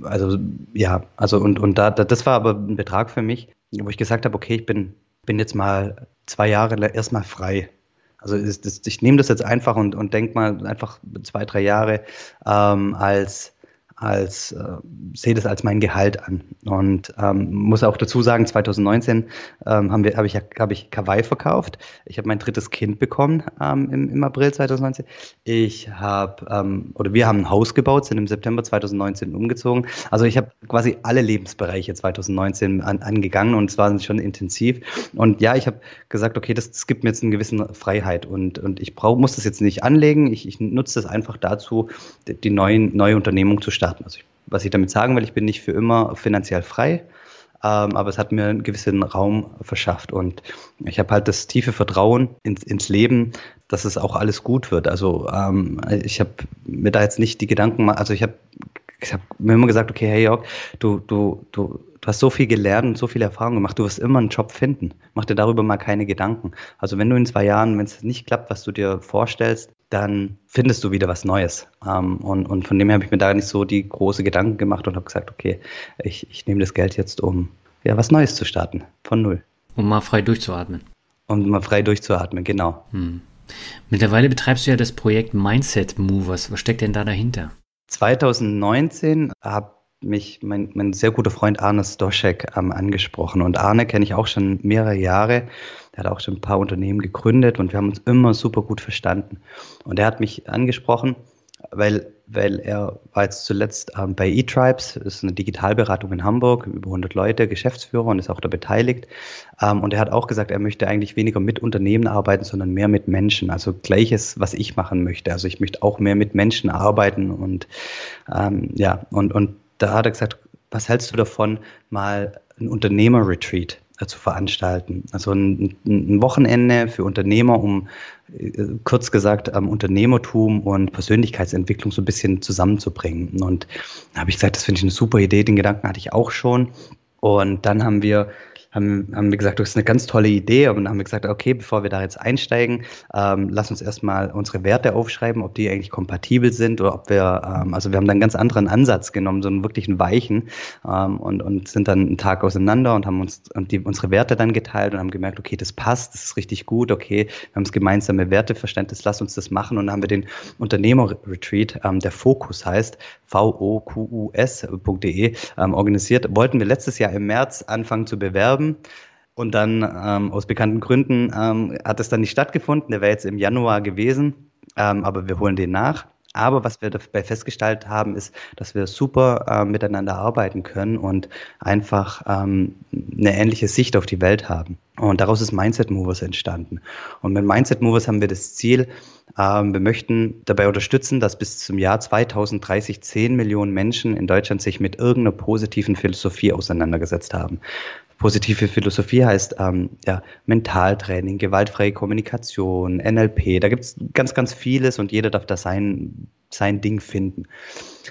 Also ja, also und, und da, das war aber ein Betrag für mich, wo ich gesagt habe, okay, ich bin, bin jetzt mal zwei Jahre erstmal frei. Also ist, das, ich nehme das jetzt einfach und, und denke mal einfach zwei, drei Jahre ähm, als als äh, sehe das als mein Gehalt an. Und ähm, muss auch dazu sagen 2019 ähm, haben wir habe ich habe ich Kawaii verkauft. Ich habe mein drittes Kind bekommen ähm, im, im April 2019 ich habe ähm, oder wir haben ein Haus gebaut sind im September 2019 umgezogen. Also ich habe quasi alle Lebensbereiche 2019 an, angegangen und es war schon intensiv. Und ja ich habe gesagt okay das, das gibt mir jetzt eine gewisse Freiheit und und ich brauche muss das jetzt nicht anlegen. Ich, ich nutze das einfach dazu die, neuen neue Unternehmung zu starten starten. Also ich, was ich damit sagen will, ich bin nicht für immer finanziell frei, ähm, aber es hat mir einen gewissen Raum verschafft und ich habe halt das tiefe Vertrauen ins, ins Leben, dass es auch alles gut wird. Also ähm, ich habe mir da jetzt nicht die Gedanken, also ich habe ich habe mir immer gesagt, okay, hey Jörg, du, du, du, du hast so viel gelernt und so viel Erfahrung gemacht, du wirst immer einen Job finden. Mach dir darüber mal keine Gedanken. Also wenn du in zwei Jahren, wenn es nicht klappt, was du dir vorstellst, dann findest du wieder was Neues. Ähm, und, und von dem her habe ich mir da nicht so die große Gedanken gemacht und habe gesagt, okay, ich, ich nehme das Geld jetzt, um ja, was Neues zu starten, von null. Um mal frei durchzuatmen. Um mal frei durchzuatmen, genau. Hm. Mittlerweile betreibst du ja das Projekt Mindset Movers. Was steckt denn da dahinter? 2019 habe mich mein, mein sehr guter Freund Arne Stoschek ähm, angesprochen. Und Arne kenne ich auch schon mehrere Jahre. Er hat auch schon ein paar Unternehmen gegründet und wir haben uns immer super gut verstanden. Und er hat mich angesprochen, weil, weil er war jetzt zuletzt ähm, bei eTribes, ist eine Digitalberatung in Hamburg, über 100 Leute, Geschäftsführer und ist auch da beteiligt. Ähm, und er hat auch gesagt, er möchte eigentlich weniger mit Unternehmen arbeiten, sondern mehr mit Menschen. Also gleiches, was ich machen möchte. Also ich möchte auch mehr mit Menschen arbeiten und ähm, ja, und, und da hat er gesagt, was hältst du davon, mal ein Unternehmer-Retreat äh, zu veranstalten? Also ein, ein, Wochenende für Unternehmer, um äh, kurz gesagt Unternehmertum und Persönlichkeitsentwicklung so ein bisschen zusammenzubringen. Und da habe ich gesagt, das finde ich eine super Idee, den Gedanken hatte ich auch schon. Und dann haben wir haben, haben wir gesagt, das ist eine ganz tolle Idee. Und haben wir gesagt, okay, bevor wir da jetzt einsteigen, ähm, lass uns erstmal unsere Werte aufschreiben, ob die eigentlich kompatibel sind oder ob wir, ähm, also wir haben dann einen ganz anderen Ansatz genommen, so einen wirklichen weichen ähm, und, und sind dann einen Tag auseinander und haben uns und die, unsere Werte dann geteilt und haben gemerkt, okay, das passt, das ist richtig gut, okay, wir haben das gemeinsame Werteverständnis, lass uns das machen. Und dann haben wir den Unternehmer-Retreat, ähm, der Fokus heißt, voqus.de, ähm, organisiert. Wollten wir letztes Jahr im März anfangen zu bewerben haben. Und dann ähm, aus bekannten Gründen ähm, hat es dann nicht stattgefunden. Der wäre jetzt im Januar gewesen, ähm, aber wir holen den nach. Aber was wir dabei festgestellt haben, ist, dass wir super äh, miteinander arbeiten können und einfach ähm, eine ähnliche Sicht auf die Welt haben. Und daraus ist Mindset Movers entstanden. Und mit Mindset Movers haben wir das Ziel, ähm, wir möchten dabei unterstützen, dass bis zum Jahr 2030 10 Millionen Menschen in Deutschland sich mit irgendeiner positiven Philosophie auseinandergesetzt haben. Positive Philosophie heißt ähm, ja, Mentaltraining, gewaltfreie Kommunikation, NLP. Da gibt es ganz, ganz vieles und jeder darf da sein, sein Ding finden.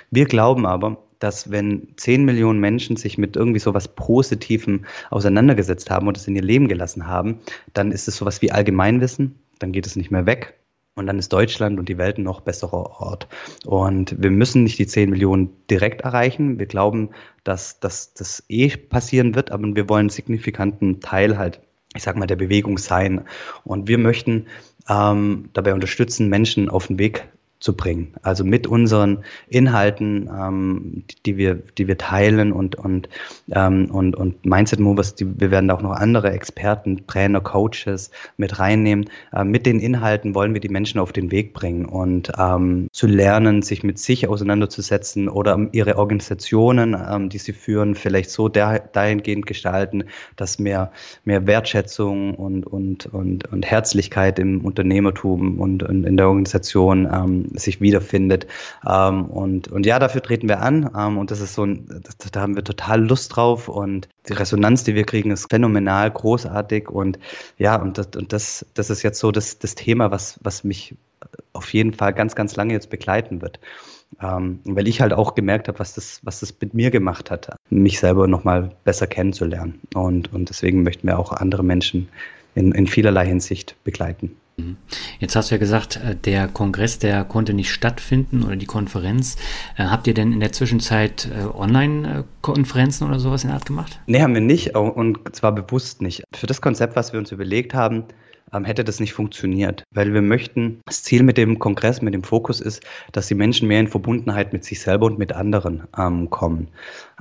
Wir glauben aber, dass wenn 10 Millionen Menschen sich mit irgendwie so was Positivem auseinandergesetzt haben und es in ihr Leben gelassen haben, dann ist es sowas wie Allgemeinwissen, dann geht es nicht mehr weg und dann ist Deutschland und die Welt ein noch besserer Ort. Und wir müssen nicht die 10 Millionen direkt erreichen. Wir glauben, dass, dass das eh passieren wird, aber wir wollen einen signifikanten Teil halt, ich sag mal, der Bewegung sein. Und wir möchten ähm, dabei unterstützen, Menschen auf den Weg zu bringen. Also mit unseren Inhalten, ähm, die, wir, die wir teilen und, und, ähm, und, und Mindset Movers, die, wir werden da auch noch andere Experten, Trainer, Coaches mit reinnehmen. Äh, mit den Inhalten wollen wir die Menschen auf den Weg bringen und ähm, zu lernen, sich mit sich auseinanderzusetzen oder ihre Organisationen, ähm, die sie führen, vielleicht so dahingehend gestalten, dass mehr, mehr Wertschätzung und, und, und, und Herzlichkeit im Unternehmertum und, und in der Organisation ähm, sich wiederfindet. Ähm, und, und ja, dafür treten wir an. Ähm, und das ist so ein, das, da haben wir total Lust drauf. Und die Resonanz, die wir kriegen, ist phänomenal, großartig. Und ja, und das, und das, das ist jetzt so das, das Thema, was, was mich auf jeden Fall ganz, ganz lange jetzt begleiten wird. Ähm, weil ich halt auch gemerkt habe, was das, was das mit mir gemacht hat, mich selber nochmal besser kennenzulernen. Und, und deswegen möchten wir auch andere Menschen in, in vielerlei Hinsicht begleiten. Mhm. Jetzt hast du ja gesagt, äh, der Kongress, der konnte nicht stattfinden oder die Konferenz. Äh, habt ihr denn in der Zwischenzeit äh, Online-Konferenzen oder sowas in der Art gemacht? Nee, haben wir nicht und zwar bewusst nicht. Für das Konzept, was wir uns überlegt haben, hätte das nicht funktioniert. Weil wir möchten, das Ziel mit dem Kongress, mit dem Fokus ist, dass die Menschen mehr in Verbundenheit mit sich selber und mit anderen ähm, kommen.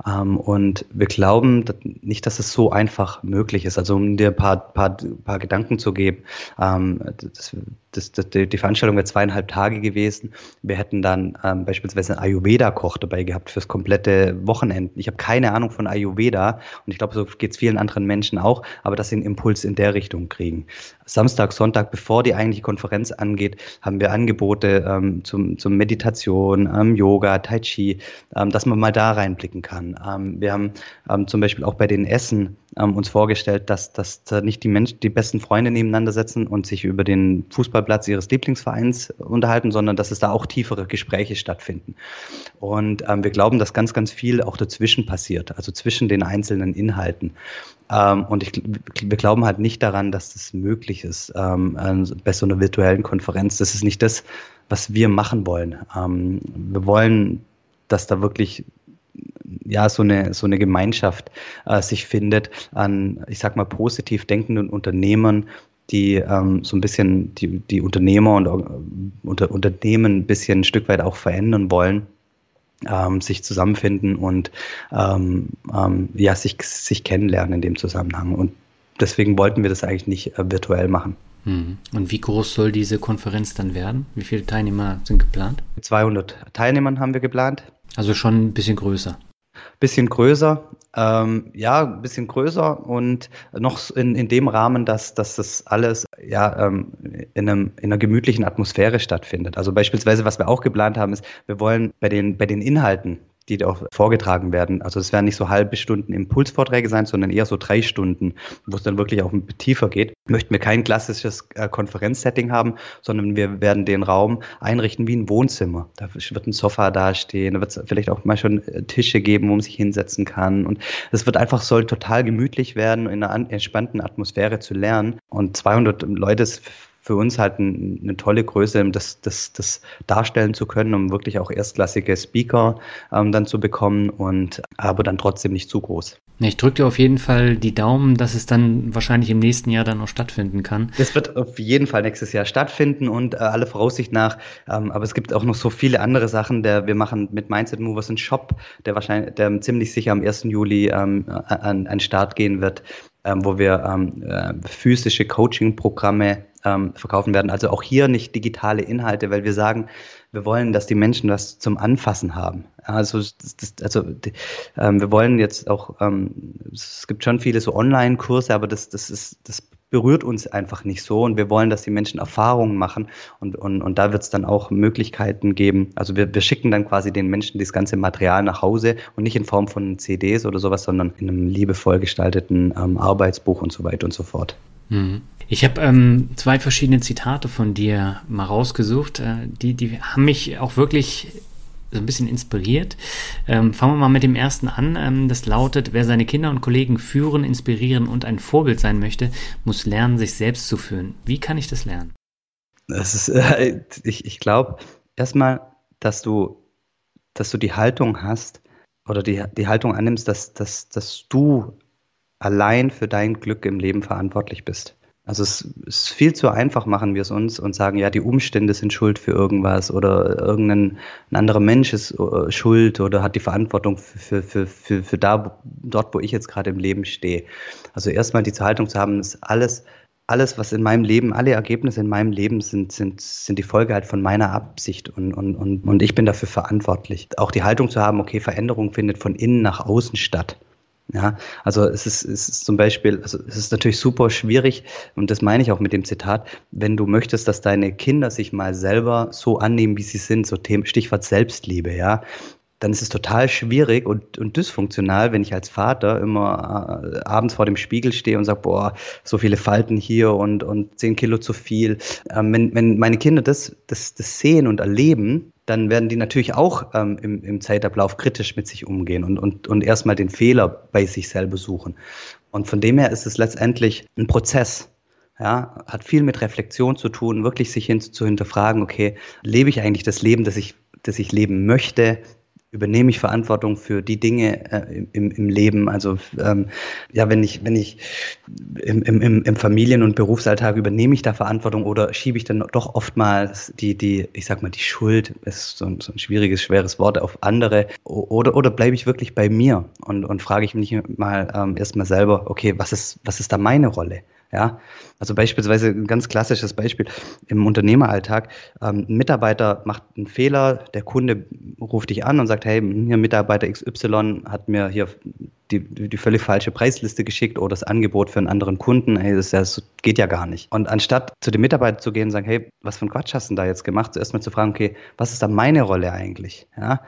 Ähm, und wir glauben dass nicht, dass es so einfach möglich ist. Also um dir ein paar, paar, paar Gedanken zu geben, ähm, das, das, das, die Veranstaltung wäre zweieinhalb Tage gewesen. Wir hätten dann ähm, beispielsweise einen Ayurveda-Koch dabei gehabt fürs komplette Wochenende. Ich habe keine Ahnung von Ayurveda und ich glaube, so geht es vielen anderen Menschen auch, aber dass sie einen Impuls in der Richtung kriegen. Samstag, Sonntag, bevor die eigentliche Konferenz angeht, haben wir Angebote ähm, zum, zum Meditation, ähm, Yoga, Tai Chi, ähm, dass man mal da reinblicken kann. Ähm, wir haben ähm, zum Beispiel auch bei den Essen uns vorgestellt, dass, dass nicht die Menschen, die besten Freunde nebeneinander setzen und sich über den Fußballplatz ihres Lieblingsvereins unterhalten, sondern dass es da auch tiefere Gespräche stattfinden. Und ähm, wir glauben, dass ganz, ganz viel auch dazwischen passiert, also zwischen den einzelnen Inhalten. Ähm, und ich, wir glauben halt nicht daran, dass das möglich ist ähm, bei so einer virtuellen Konferenz. Das ist nicht das, was wir machen wollen. Ähm, wir wollen, dass da wirklich ja, so eine, so eine Gemeinschaft äh, sich findet an, ich sag mal, positiv denkenden Unternehmern, die ähm, so ein bisschen die, die Unternehmer und uh, unter, Unternehmen ein bisschen ein Stück weit auch verändern wollen. Ähm, sich zusammenfinden und ähm, ähm, ja, sich, sich kennenlernen in dem Zusammenhang. Und deswegen wollten wir das eigentlich nicht äh, virtuell machen. Hm. Und wie groß soll diese Konferenz dann werden? Wie viele Teilnehmer sind geplant? 200 Teilnehmern haben wir geplant. Also schon ein bisschen größer. Bisschen größer, ähm, ja, ein bisschen größer und noch in, in dem Rahmen, dass, dass das alles ja, ähm, in, einem, in einer gemütlichen Atmosphäre stattfindet. Also beispielsweise, was wir auch geplant haben, ist, wir wollen bei den, bei den Inhalten, die auch vorgetragen werden. Also es werden nicht so halbe Stunden Impulsvorträge sein, sondern eher so drei Stunden, wo es dann wirklich auch tiefer geht. Möchten wir kein klassisches äh, Konferenzsetting haben, sondern wir werden den Raum einrichten wie ein Wohnzimmer. Da wird ein Sofa dastehen, da wird es vielleicht auch mal schon äh, Tische geben, wo man sich hinsetzen kann. Und es wird einfach, soll total gemütlich werden, in einer entspannten Atmosphäre zu lernen. Und 200 Leute ist für uns halt ein, eine tolle Größe, das, das, das darstellen zu können, um wirklich auch erstklassige Speaker ähm, dann zu bekommen und aber dann trotzdem nicht zu groß. Ich drücke dir auf jeden Fall die Daumen, dass es dann wahrscheinlich im nächsten Jahr dann auch stattfinden kann. Es wird auf jeden Fall nächstes Jahr stattfinden und äh, alle Voraussicht nach. Ähm, aber es gibt auch noch so viele andere Sachen. Der, wir machen mit Mindset Movers einen Shop, der wahrscheinlich, der ziemlich sicher am 1. Juli ähm, an, an Start gehen wird, ähm, wo wir ähm, äh, physische Coaching-Programme ähm, verkaufen werden. Also auch hier nicht digitale Inhalte, weil wir sagen, wir wollen, dass die Menschen was zum Anfassen haben. Also, das, also die, ähm, wir wollen jetzt auch, ähm, es gibt schon viele so Online-Kurse, aber das, das ist, das berührt uns einfach nicht so und wir wollen, dass die Menschen Erfahrungen machen und, und, und da wird es dann auch Möglichkeiten geben. Also wir, wir schicken dann quasi den Menschen das ganze Material nach Hause und nicht in Form von CDs oder sowas, sondern in einem liebevoll gestalteten ähm, Arbeitsbuch und so weiter und so fort. Mhm. Ich habe ähm, zwei verschiedene Zitate von dir mal rausgesucht. Äh, die, die haben mich auch wirklich so ein bisschen inspiriert. Ähm, fangen wir mal mit dem ersten an. Ähm, das lautet, wer seine Kinder und Kollegen führen, inspirieren und ein Vorbild sein möchte, muss lernen, sich selbst zu führen. Wie kann ich das lernen? Das ist, äh, ich, ich glaube, erstmal, dass du, dass du die Haltung hast oder die, die Haltung annimmst, dass, dass, dass du allein für dein Glück im Leben verantwortlich bist. Also es ist viel zu einfach, machen wir es uns und sagen, ja, die Umstände sind schuld für irgendwas oder irgendein ein anderer Mensch ist äh, schuld oder hat die Verantwortung für, für, für, für da, dort, wo ich jetzt gerade im Leben stehe. Also erstmal die Haltung zu haben, ist alles, alles, was in meinem Leben, alle Ergebnisse in meinem Leben sind, sind, sind die Folge halt von meiner Absicht und, und, und, und ich bin dafür verantwortlich. Auch die Haltung zu haben, okay, Veränderung findet von innen nach außen statt. Ja, also es ist, es ist zum Beispiel, also es ist natürlich super schwierig, und das meine ich auch mit dem Zitat, wenn du möchtest, dass deine Kinder sich mal selber so annehmen, wie sie sind, so Stichwort Selbstliebe, ja, dann ist es total schwierig und, und dysfunktional, wenn ich als Vater immer äh, abends vor dem Spiegel stehe und sage, boah, so viele Falten hier und, und zehn Kilo zu viel. Ähm, wenn, wenn meine Kinder das, das, das sehen und erleben, dann werden die natürlich auch ähm, im, im Zeitablauf kritisch mit sich umgehen und, und, und erstmal den Fehler bei sich selber suchen. Und von dem her ist es letztendlich ein Prozess. Ja, hat viel mit Reflexion zu tun, wirklich sich hin, zu hinterfragen, okay, lebe ich eigentlich das Leben, das ich, das ich leben möchte? Übernehme ich Verantwortung für die Dinge äh, im, im Leben. Also ähm, ja, wenn ich, wenn ich im, im, im Familien- und Berufsalltag übernehme ich da Verantwortung oder schiebe ich dann doch oftmals die, die, ich sag mal, die Schuld, ist so ein, so ein schwieriges, schweres Wort, auf andere oder, oder bleibe ich wirklich bei mir und, und frage ich mich mal ähm, erstmal selber, okay, was ist, was ist da meine Rolle? Ja, also beispielsweise ein ganz klassisches Beispiel im Unternehmeralltag. Ähm, ein Mitarbeiter macht einen Fehler, der Kunde ruft dich an und sagt, hey, hier Mitarbeiter XY hat mir hier die, die völlig falsche Preisliste geschickt oder das Angebot für einen anderen Kunden, hey, das, das geht ja gar nicht. Und anstatt zu dem Mitarbeiter zu gehen und sagen, hey, was für ein Quatsch hast du denn da jetzt gemacht, zuerst mal zu fragen, okay, was ist da meine Rolle eigentlich? Ja,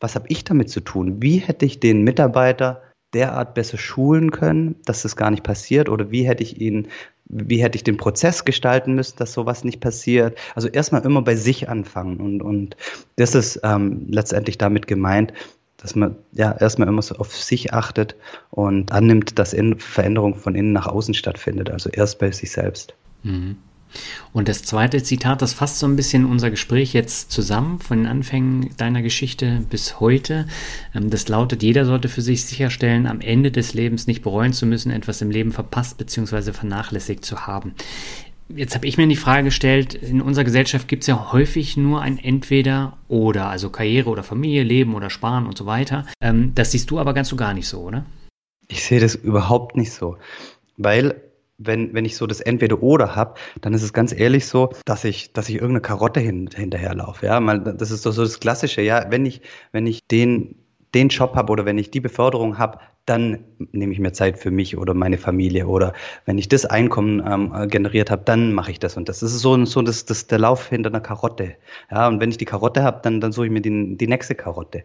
was habe ich damit zu tun? Wie hätte ich den Mitarbeiter derart besser schulen können, dass das gar nicht passiert? Oder wie hätte ich ihn, wie hätte ich den Prozess gestalten müssen, dass sowas nicht passiert? Also erstmal immer bei sich anfangen und, und das ist ähm, letztendlich damit gemeint, dass man ja erstmal immer so auf sich achtet und annimmt, dass in Veränderung von innen nach außen stattfindet, also erst bei sich selbst. Mhm. Und das zweite Zitat, das fasst so ein bisschen unser Gespräch jetzt zusammen, von den Anfängen deiner Geschichte bis heute. Ähm, das lautet, jeder sollte für sich sicherstellen, am Ende des Lebens nicht bereuen zu müssen, etwas im Leben verpasst bzw. vernachlässigt zu haben. Jetzt habe ich mir die Frage gestellt, in unserer Gesellschaft gibt es ja häufig nur ein Entweder oder, also Karriere oder Familie, Leben oder Sparen und so weiter. Ähm, das siehst du aber ganz so gar nicht so, oder? Ich sehe das überhaupt nicht so, weil wenn, wenn ich so das Entweder-Oder habe, dann ist es ganz ehrlich so, dass ich, dass ich irgendeine Karotte hin, hinterherlaufe. Ja, das ist doch so das Klassische. Ja, wenn ich, wenn ich den, den Job habe oder wenn ich die Beförderung habe, dann nehme ich mir Zeit für mich oder meine Familie oder wenn ich das Einkommen ähm, generiert habe, dann mache ich das und das. Das ist so, so das, das der Lauf hinter einer Karotte. Ja, und wenn ich die Karotte habe, dann, dann suche ich mir die, die nächste Karotte.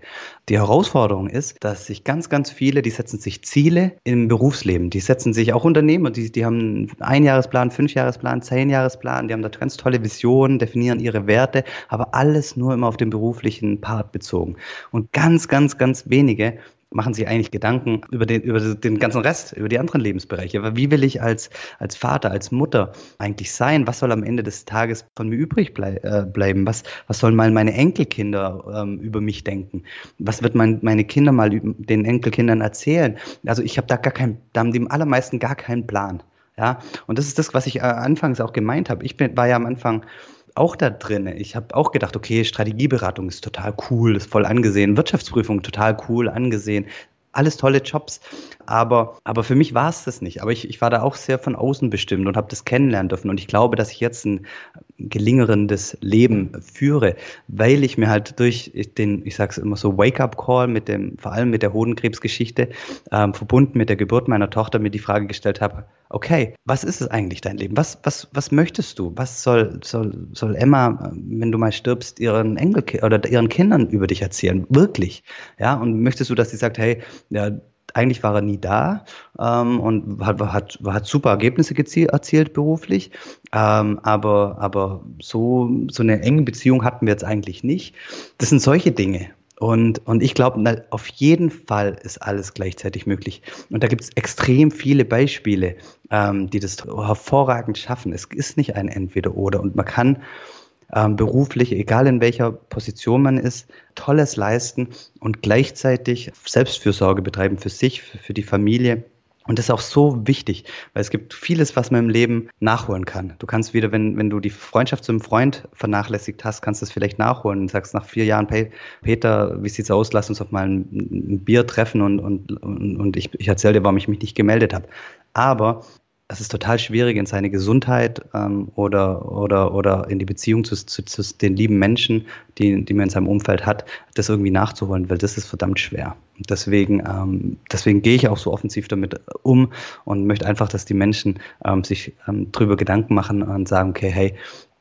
Die Herausforderung ist, dass sich ganz, ganz viele, die setzen sich Ziele im Berufsleben, die setzen sich auch Unternehmen, die, die haben einen Einjahresplan, Fünfjahresplan, Zehnjahresplan, die haben da ganz tolle Visionen, definieren ihre Werte, aber alles nur immer auf den beruflichen Part bezogen. Und ganz, ganz, ganz wenige machen sich eigentlich Gedanken über den, über den ganzen Rest, über die anderen Lebensbereiche. Wie will ich als, als Vater, als Mutter eigentlich sein? Was soll am Ende des Tages von mir übrig blei äh, bleiben? Was, was sollen mal meine Enkelkinder ähm, über mich denken? Was wird mein, meine Kinder mal den Enkelkindern erzählen? Also ich habe da gar keinen, da haben die allermeisten gar keinen Plan. Ja, und das ist das, was ich äh, anfangs auch gemeint habe. Ich bin, war ja am Anfang auch da drin. Ich habe auch gedacht, okay, Strategieberatung ist total cool, ist voll angesehen, Wirtschaftsprüfung total cool angesehen. Alles tolle Jobs, aber, aber für mich war es das nicht. Aber ich, ich war da auch sehr von außen bestimmt und habe das kennenlernen dürfen. Und ich glaube, dass ich jetzt ein gelingerendes Leben führe, weil ich mir halt durch den, ich sage es immer so, Wake-up-Call mit dem, vor allem mit der Hodenkrebsgeschichte, ähm, verbunden mit der Geburt meiner Tochter, mir die Frage gestellt habe, okay, was ist es eigentlich dein Leben? Was, was, was möchtest du? Was soll, soll, soll Emma, wenn du mal stirbst, ihren Enkel oder ihren Kindern über dich erzählen? Wirklich? Ja, und möchtest du, dass sie sagt, hey, ja, eigentlich war er nie da ähm, und hat, hat, hat super Ergebnisse erzielt beruflich, ähm, aber, aber so, so eine enge Beziehung hatten wir jetzt eigentlich nicht. Das sind solche Dinge. Und, und ich glaube, auf jeden Fall ist alles gleichzeitig möglich. Und da gibt es extrem viele Beispiele, ähm, die das hervorragend schaffen. Es ist nicht ein Entweder-Oder. Und man kann ähm, beruflich, egal in welcher Position man ist, Tolles leisten und gleichzeitig Selbstfürsorge betreiben für sich, für, für die Familie und das ist auch so wichtig, weil es gibt vieles, was man im Leben nachholen kann. Du kannst wieder, wenn, wenn du die Freundschaft zu einem Freund vernachlässigt hast, kannst du es vielleicht nachholen und sagst nach vier Jahren, Peter, wie sieht's aus? Lass uns doch mal ein, ein Bier treffen und, und, und, und ich, ich erzähle dir, warum ich mich nicht gemeldet habe. Aber es ist total schwierig, in seine Gesundheit ähm, oder, oder, oder in die Beziehung zu, zu, zu, den lieben Menschen, die, die man in seinem Umfeld hat, das irgendwie nachzuholen, weil das ist verdammt schwer. Deswegen, ähm, deswegen gehe ich auch so offensiv damit um und möchte einfach, dass die Menschen ähm, sich ähm, drüber Gedanken machen und sagen, okay, hey,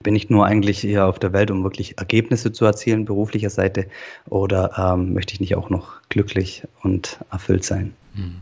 bin ich nur eigentlich hier auf der Welt, um wirklich Ergebnisse zu erzielen, beruflicher Seite, oder ähm, möchte ich nicht auch noch glücklich und erfüllt sein? Hm.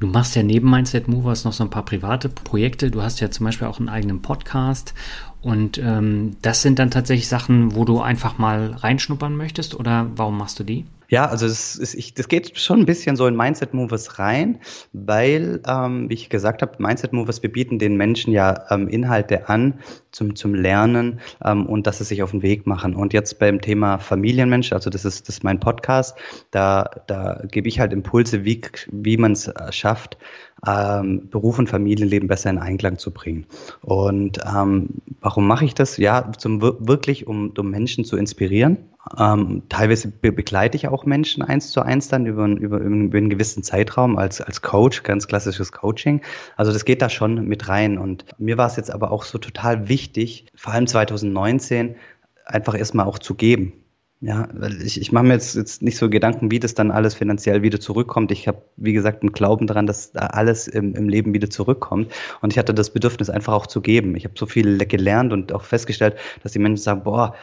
Du machst ja neben Mindset Movers noch so ein paar private Projekte. Du hast ja zum Beispiel auch einen eigenen Podcast Und ähm, das sind dann tatsächlich Sachen, wo du einfach mal reinschnuppern möchtest oder warum machst du die? Ja, also das, ist, ich, das geht schon ein bisschen so in Mindset Movers rein, weil, ähm, wie ich gesagt habe, Mindset Movers, wir bieten den Menschen ja ähm, Inhalte an zum, zum Lernen ähm, und dass sie sich auf den Weg machen. Und jetzt beim Thema Familienmensch, also das ist, das ist mein Podcast, da, da gebe ich halt Impulse, wie, wie man es äh, schafft, ähm, Beruf und Familienleben besser in Einklang zu bringen. Und ähm, warum mache ich das? Ja, zum, wirklich, um, um Menschen zu inspirieren. Ähm, teilweise be begleite ich auch Menschen eins zu eins dann über, über, über einen gewissen Zeitraum als, als Coach, ganz klassisches Coaching. Also das geht da schon mit rein. Und mir war es jetzt aber auch so total wichtig, vor allem 2019, einfach erstmal auch zu geben. Ja, weil ich, ich mache mir jetzt, jetzt nicht so Gedanken, wie das dann alles finanziell wieder zurückkommt. Ich habe, wie gesagt, einen Glauben daran, dass da alles im, im Leben wieder zurückkommt. Und ich hatte das Bedürfnis, einfach auch zu geben. Ich habe so viel gelernt und auch festgestellt, dass die Menschen sagen, boah,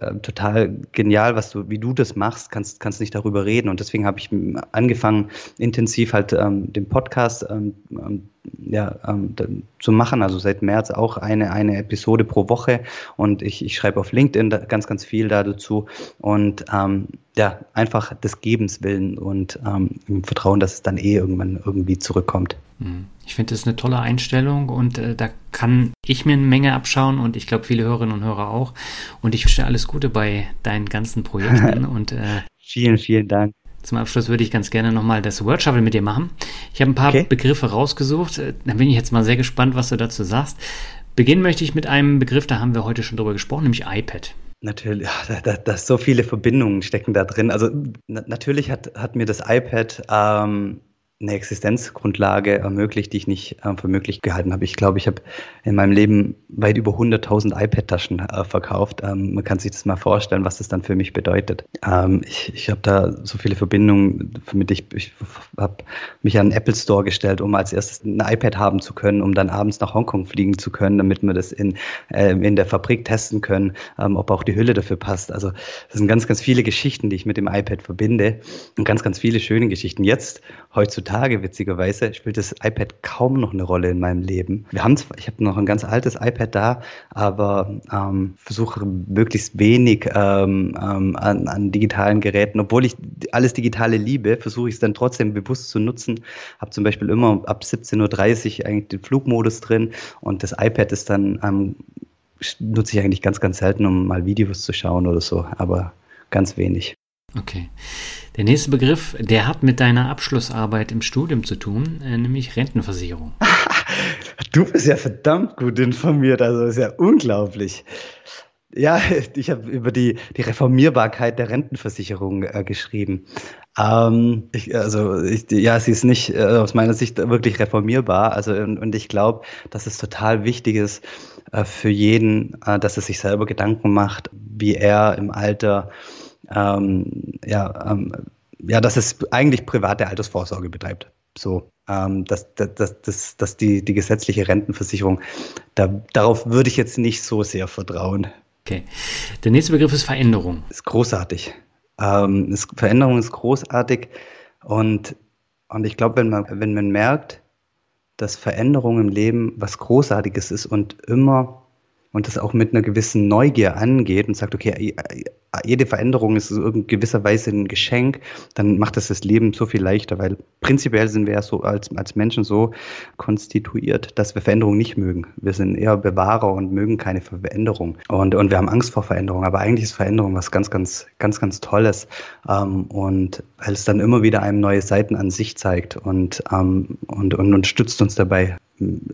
äh, total genial, was du, wie du das machst, kannst, kannst nicht darüber reden. Und deswegen habe ich angefangen, intensiv halt ähm, den Podcast ähm, ähm ja, ähm, zu machen. Also seit März auch eine, eine Episode pro Woche. Und ich, ich schreibe auf LinkedIn ganz, ganz viel da dazu. Und ähm, ja, einfach des Gebens willen und ähm, im Vertrauen, dass es dann eh irgendwann irgendwie zurückkommt. Hm. Ich finde das eine tolle Einstellung und äh, da kann ich mir eine Menge abschauen und ich glaube viele Hörerinnen und Hörer auch. Und ich wünsche dir alles Gute bei deinen ganzen Projekten und äh, vielen, vielen Dank. Zum Abschluss würde ich ganz gerne nochmal das Word Shuffle mit dir machen. Ich habe ein paar okay. Begriffe rausgesucht. Äh, da bin ich jetzt mal sehr gespannt, was du dazu sagst. Beginnen möchte ich mit einem Begriff, da haben wir heute schon drüber gesprochen, nämlich iPad. Natürlich, ja, da, da, so viele Verbindungen stecken da drin. Also na, natürlich hat, hat mir das iPad ähm, eine Existenzgrundlage ermöglicht, die ich nicht äh, für möglich gehalten habe. Ich glaube, ich habe in meinem Leben weit über 100.000 iPad-Taschen äh, verkauft. Ähm, man kann sich das mal vorstellen, was das dann für mich bedeutet. Ähm, ich ich habe da so viele Verbindungen. Mich, ich, ich habe mich an den Apple Store gestellt, um als erstes ein iPad haben zu können, um dann abends nach Hongkong fliegen zu können, damit wir das in, äh, in der Fabrik testen können, ähm, ob auch die Hülle dafür passt. Also das sind ganz, ganz viele Geschichten, die ich mit dem iPad verbinde und ganz, ganz viele schöne Geschichten. Jetzt, heutzutage, heutzutage, witzigerweise, spielt das iPad kaum noch eine Rolle in meinem Leben. Wir haben zwar, ich habe noch ein ganz altes iPad da, aber ähm, versuche möglichst wenig ähm, ähm, an, an, digitalen Geräten, obwohl ich alles Digitale liebe, versuche ich es dann trotzdem bewusst zu nutzen. Habe zum Beispiel immer ab 17.30 Uhr eigentlich den Flugmodus drin und das iPad ist dann ähm, nutze ich eigentlich ganz, ganz selten, um mal Videos zu schauen oder so, aber ganz wenig. Okay. Der nächste Begriff, der hat mit deiner Abschlussarbeit im Studium zu tun, äh, nämlich Rentenversicherung. du bist ja verdammt gut informiert, also ist ja unglaublich. Ja, ich habe über die, die Reformierbarkeit der Rentenversicherung äh, geschrieben. Ähm, ich, also ich, ja, sie ist nicht äh, aus meiner Sicht wirklich reformierbar. Also und, und ich glaube, dass es total wichtig ist äh, für jeden, äh, dass er sich selber Gedanken macht, wie er im Alter ähm, ja, ähm, ja, dass es eigentlich private Altersvorsorge betreibt. So, ähm, dass, dass, dass, dass die, die gesetzliche Rentenversicherung, da, darauf würde ich jetzt nicht so sehr vertrauen. Okay. Der nächste Begriff ist Veränderung. Ist großartig. Ähm, ist, Veränderung ist großartig und, und ich glaube, wenn man, wenn man merkt, dass Veränderung im Leben was Großartiges ist und immer und das auch mit einer gewissen Neugier angeht und sagt, okay, jede Veränderung ist in gewisser Weise ein Geschenk, dann macht das das Leben so viel leichter, weil prinzipiell sind wir ja so als, als Menschen so konstituiert, dass wir Veränderung nicht mögen. Wir sind eher Bewahrer und mögen keine Veränderung. Und, und wir haben Angst vor Veränderung, aber eigentlich ist Veränderung was ganz, ganz, ganz, ganz Tolles. Ähm, und weil es dann immer wieder einem neue Seiten an sich zeigt und, ähm, und, und unterstützt uns dabei,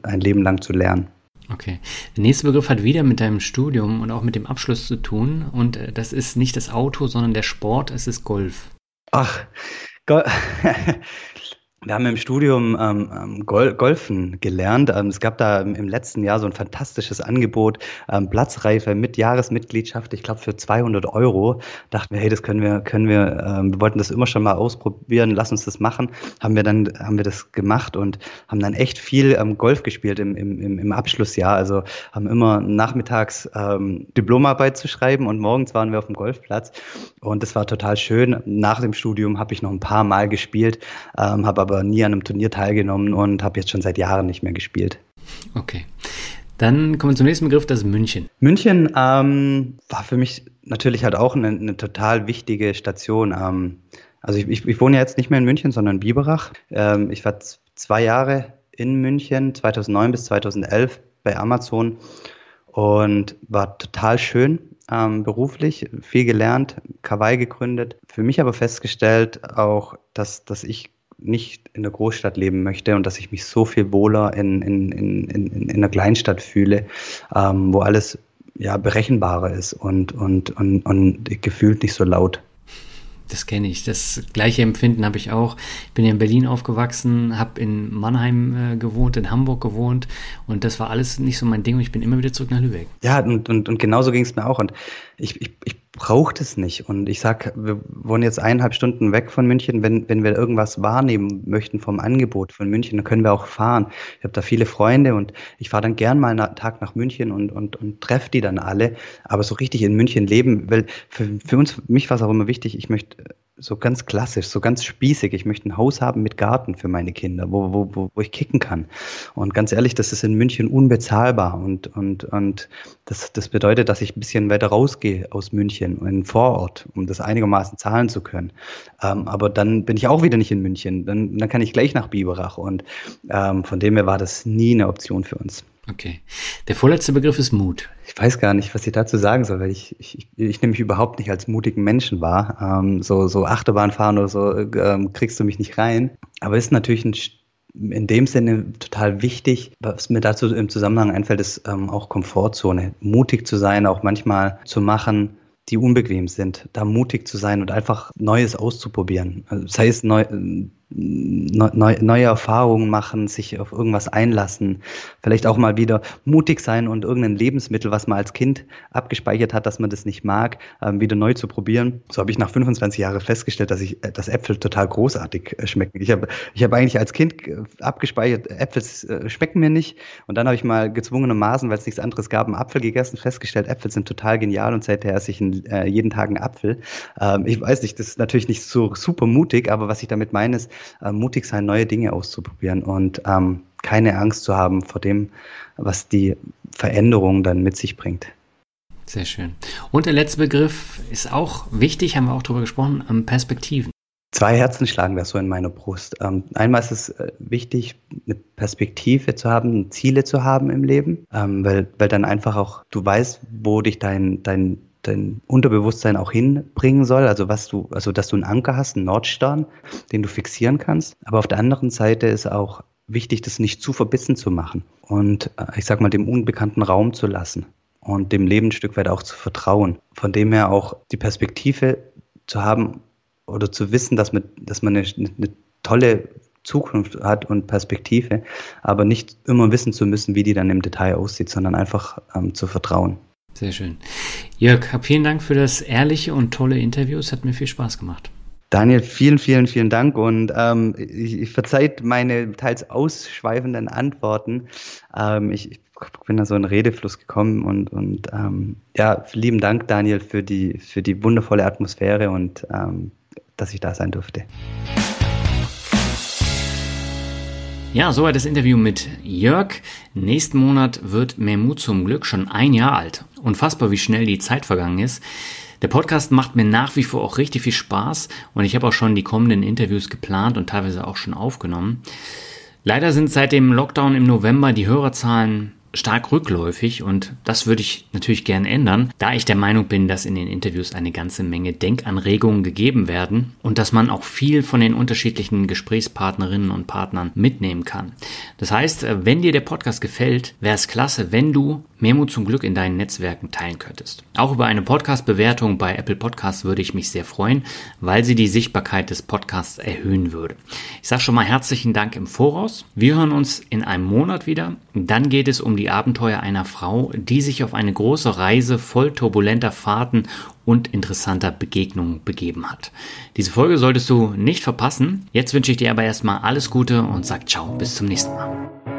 ein Leben lang zu lernen. Okay. Der nächste Begriff hat wieder mit deinem Studium und auch mit dem Abschluss zu tun. Und äh, das ist nicht das Auto, sondern der Sport, es ist Golf. Ach, Go Wir haben im Studium ähm, ähm, Gol Golfen gelernt. Ähm, es gab da im, letzten Jahr so ein fantastisches Angebot, ähm, Platzreife mit Jahresmitgliedschaft, ich glaube für 200 Euro. Dachten wir, hey, das können wir, können wir, ähm, wir wollten das immer schon mal ausprobieren, lass uns das machen. Haben wir dann, haben wir das gemacht und haben dann echt viel ähm, Golf gespielt im, im, im Abschlussjahr. Also haben immer nachmittags ähm, Diplomarbeit zu schreiben und morgens waren wir auf dem Golfplatz und das war total schön. Nach dem Studium habe ich noch ein paar Mal gespielt, ähm, habe aber nie an einem Turnier teilgenommen und habe jetzt schon seit Jahren nicht mehr gespielt. Okay. Dann kommen wir zum nächsten Begriff, das ist München. München ähm, war für mich natürlich halt auch eine, eine total wichtige Station. Ähm, also ich, ich, ich, wohne jetzt nicht mehr in München, sondern in Biberach. Ähm, ich war zwei Jahre in München, 2009 bis 2011 bei Amazon und war total schön ähm, beruflich, viel gelernt, Kawaii gegründet. Für mich aber festgestellt auch, dass, dass ich nicht in der Großstadt leben möchte und dass ich mich so viel wohler in, in, in, in, in einer Kleinstadt fühle, ähm, wo alles ja berechenbarer ist und, und, und, und gefühlt nicht so laut das kenne ich. Das gleiche Empfinden habe ich auch. Ich bin ja in Berlin aufgewachsen, habe in Mannheim äh, gewohnt, in Hamburg gewohnt und das war alles nicht so mein Ding und ich bin immer wieder zurück nach Lübeck. Ja, und, und, und genauso ging es mir auch. Und ich, ich, ich brauche das nicht. Und ich sag, wir wohnen jetzt eineinhalb Stunden weg von München. Wenn, wenn wir irgendwas wahrnehmen möchten vom Angebot von München, dann können wir auch fahren. Ich habe da viele Freunde und ich fahre dann gern mal einen Tag nach München und, und, und treffe die dann alle. Aber so richtig in München leben, weil für, für uns, mich war es auch immer wichtig, ich möchte so ganz klassisch, so ganz spießig. Ich möchte ein Haus haben mit Garten für meine Kinder, wo, wo, wo, wo ich kicken kann. Und ganz ehrlich, das ist in München unbezahlbar. Und, und, und das, das bedeutet, dass ich ein bisschen weiter rausgehe aus München, in den Vorort, um das einigermaßen zahlen zu können. Ähm, aber dann bin ich auch wieder nicht in München. Dann, dann kann ich gleich nach Biberach. Und ähm, von dem her war das nie eine Option für uns. Okay. Der vorletzte Begriff ist Mut. Ich weiß gar nicht, was ich dazu sagen soll, weil ich, ich, ich nehme mich überhaupt nicht als mutigen Menschen wahr. Ähm, so, so Achterbahnfahren oder so ähm, kriegst du mich nicht rein. Aber es ist natürlich ein, in dem Sinne total wichtig. Was mir dazu im Zusammenhang einfällt, ist ähm, auch Komfortzone. Mutig zu sein, auch manchmal zu machen, die unbequem sind, da mutig zu sein und einfach Neues auszuprobieren. Also, sei es neu, neu, neue Erfahrungen machen, sich auf irgendwas einlassen, vielleicht auch mal wieder mutig sein und irgendein Lebensmittel, was man als Kind abgespeichert hat, dass man das nicht mag, ähm, wieder neu zu probieren. So habe ich nach 25 Jahren festgestellt, dass ich, äh, dass Äpfel total großartig äh, schmecken. Ich habe, ich habe eigentlich als Kind äh, abgespeichert, Äpfel schmecken mir nicht. Und dann habe ich mal gezwungenermaßen, weil es nichts anderes gab, einen Apfel gegessen, festgestellt, Äpfel sind total genial und seither esse ich jeden Tag einen Apfel. Ähm, ich weiß nicht, das ist natürlich nicht so super mutig, aber was ich damit meine ist, äh, mutig sein, neue Dinge auszuprobieren und ähm, keine Angst zu haben vor dem, was die Veränderung dann mit sich bringt. Sehr schön. Und der letzte Begriff ist auch wichtig, haben wir auch darüber gesprochen, ähm, Perspektiven. Zwei Herzen schlagen da so in meiner Brust. Ähm, einmal ist es äh, wichtig, eine Perspektive zu haben, Ziele zu haben im Leben, ähm, weil, weil dann einfach auch du weißt, wo dich dein, dein dein Unterbewusstsein auch hinbringen soll, also was du, also dass du einen Anker hast, einen Nordstern, den du fixieren kannst. Aber auf der anderen Seite ist auch wichtig, das nicht zu verbissen zu machen und äh, ich sag mal dem unbekannten Raum zu lassen und dem Leben ein Stück weit auch zu vertrauen. Von dem her auch die Perspektive zu haben oder zu wissen, dass man, dass man eine, eine tolle Zukunft hat und Perspektive, aber nicht immer wissen zu müssen, wie die dann im Detail aussieht, sondern einfach ähm, zu vertrauen. Sehr schön. Jörg, vielen Dank für das ehrliche und tolle Interview. Es hat mir viel Spaß gemacht. Daniel, vielen, vielen, vielen Dank und ähm, ich, ich verzeiht meine teils ausschweifenden Antworten. Ähm, ich, ich, bin da so in Redefluss gekommen und, und ähm, ja, lieben Dank, Daniel, für die, für die wundervolle Atmosphäre und ähm, dass ich da sein durfte. Ja, soweit das Interview mit Jörg. Nächsten Monat wird Mehr Mut zum Glück schon ein Jahr alt. Unfassbar, wie schnell die Zeit vergangen ist. Der Podcast macht mir nach wie vor auch richtig viel Spaß und ich habe auch schon die kommenden Interviews geplant und teilweise auch schon aufgenommen. Leider sind seit dem Lockdown im November die Hörerzahlen stark rückläufig und das würde ich natürlich gern ändern, da ich der Meinung bin, dass in den Interviews eine ganze Menge Denkanregungen gegeben werden und dass man auch viel von den unterschiedlichen Gesprächspartnerinnen und Partnern mitnehmen kann. Das heißt, wenn dir der Podcast gefällt, wäre es klasse, wenn du Mut zum Glück in deinen Netzwerken teilen könntest. Auch über eine Podcast-Bewertung bei Apple Podcasts würde ich mich sehr freuen, weil sie die Sichtbarkeit des Podcasts erhöhen würde. Ich sage schon mal herzlichen Dank im Voraus. Wir hören uns in einem Monat wieder. Dann geht es um die Abenteuer einer Frau, die sich auf eine große Reise voll turbulenter Fahrten und interessanter Begegnungen begeben hat. Diese Folge solltest du nicht verpassen. Jetzt wünsche ich dir aber erstmal alles Gute und sag ciao, bis zum nächsten Mal.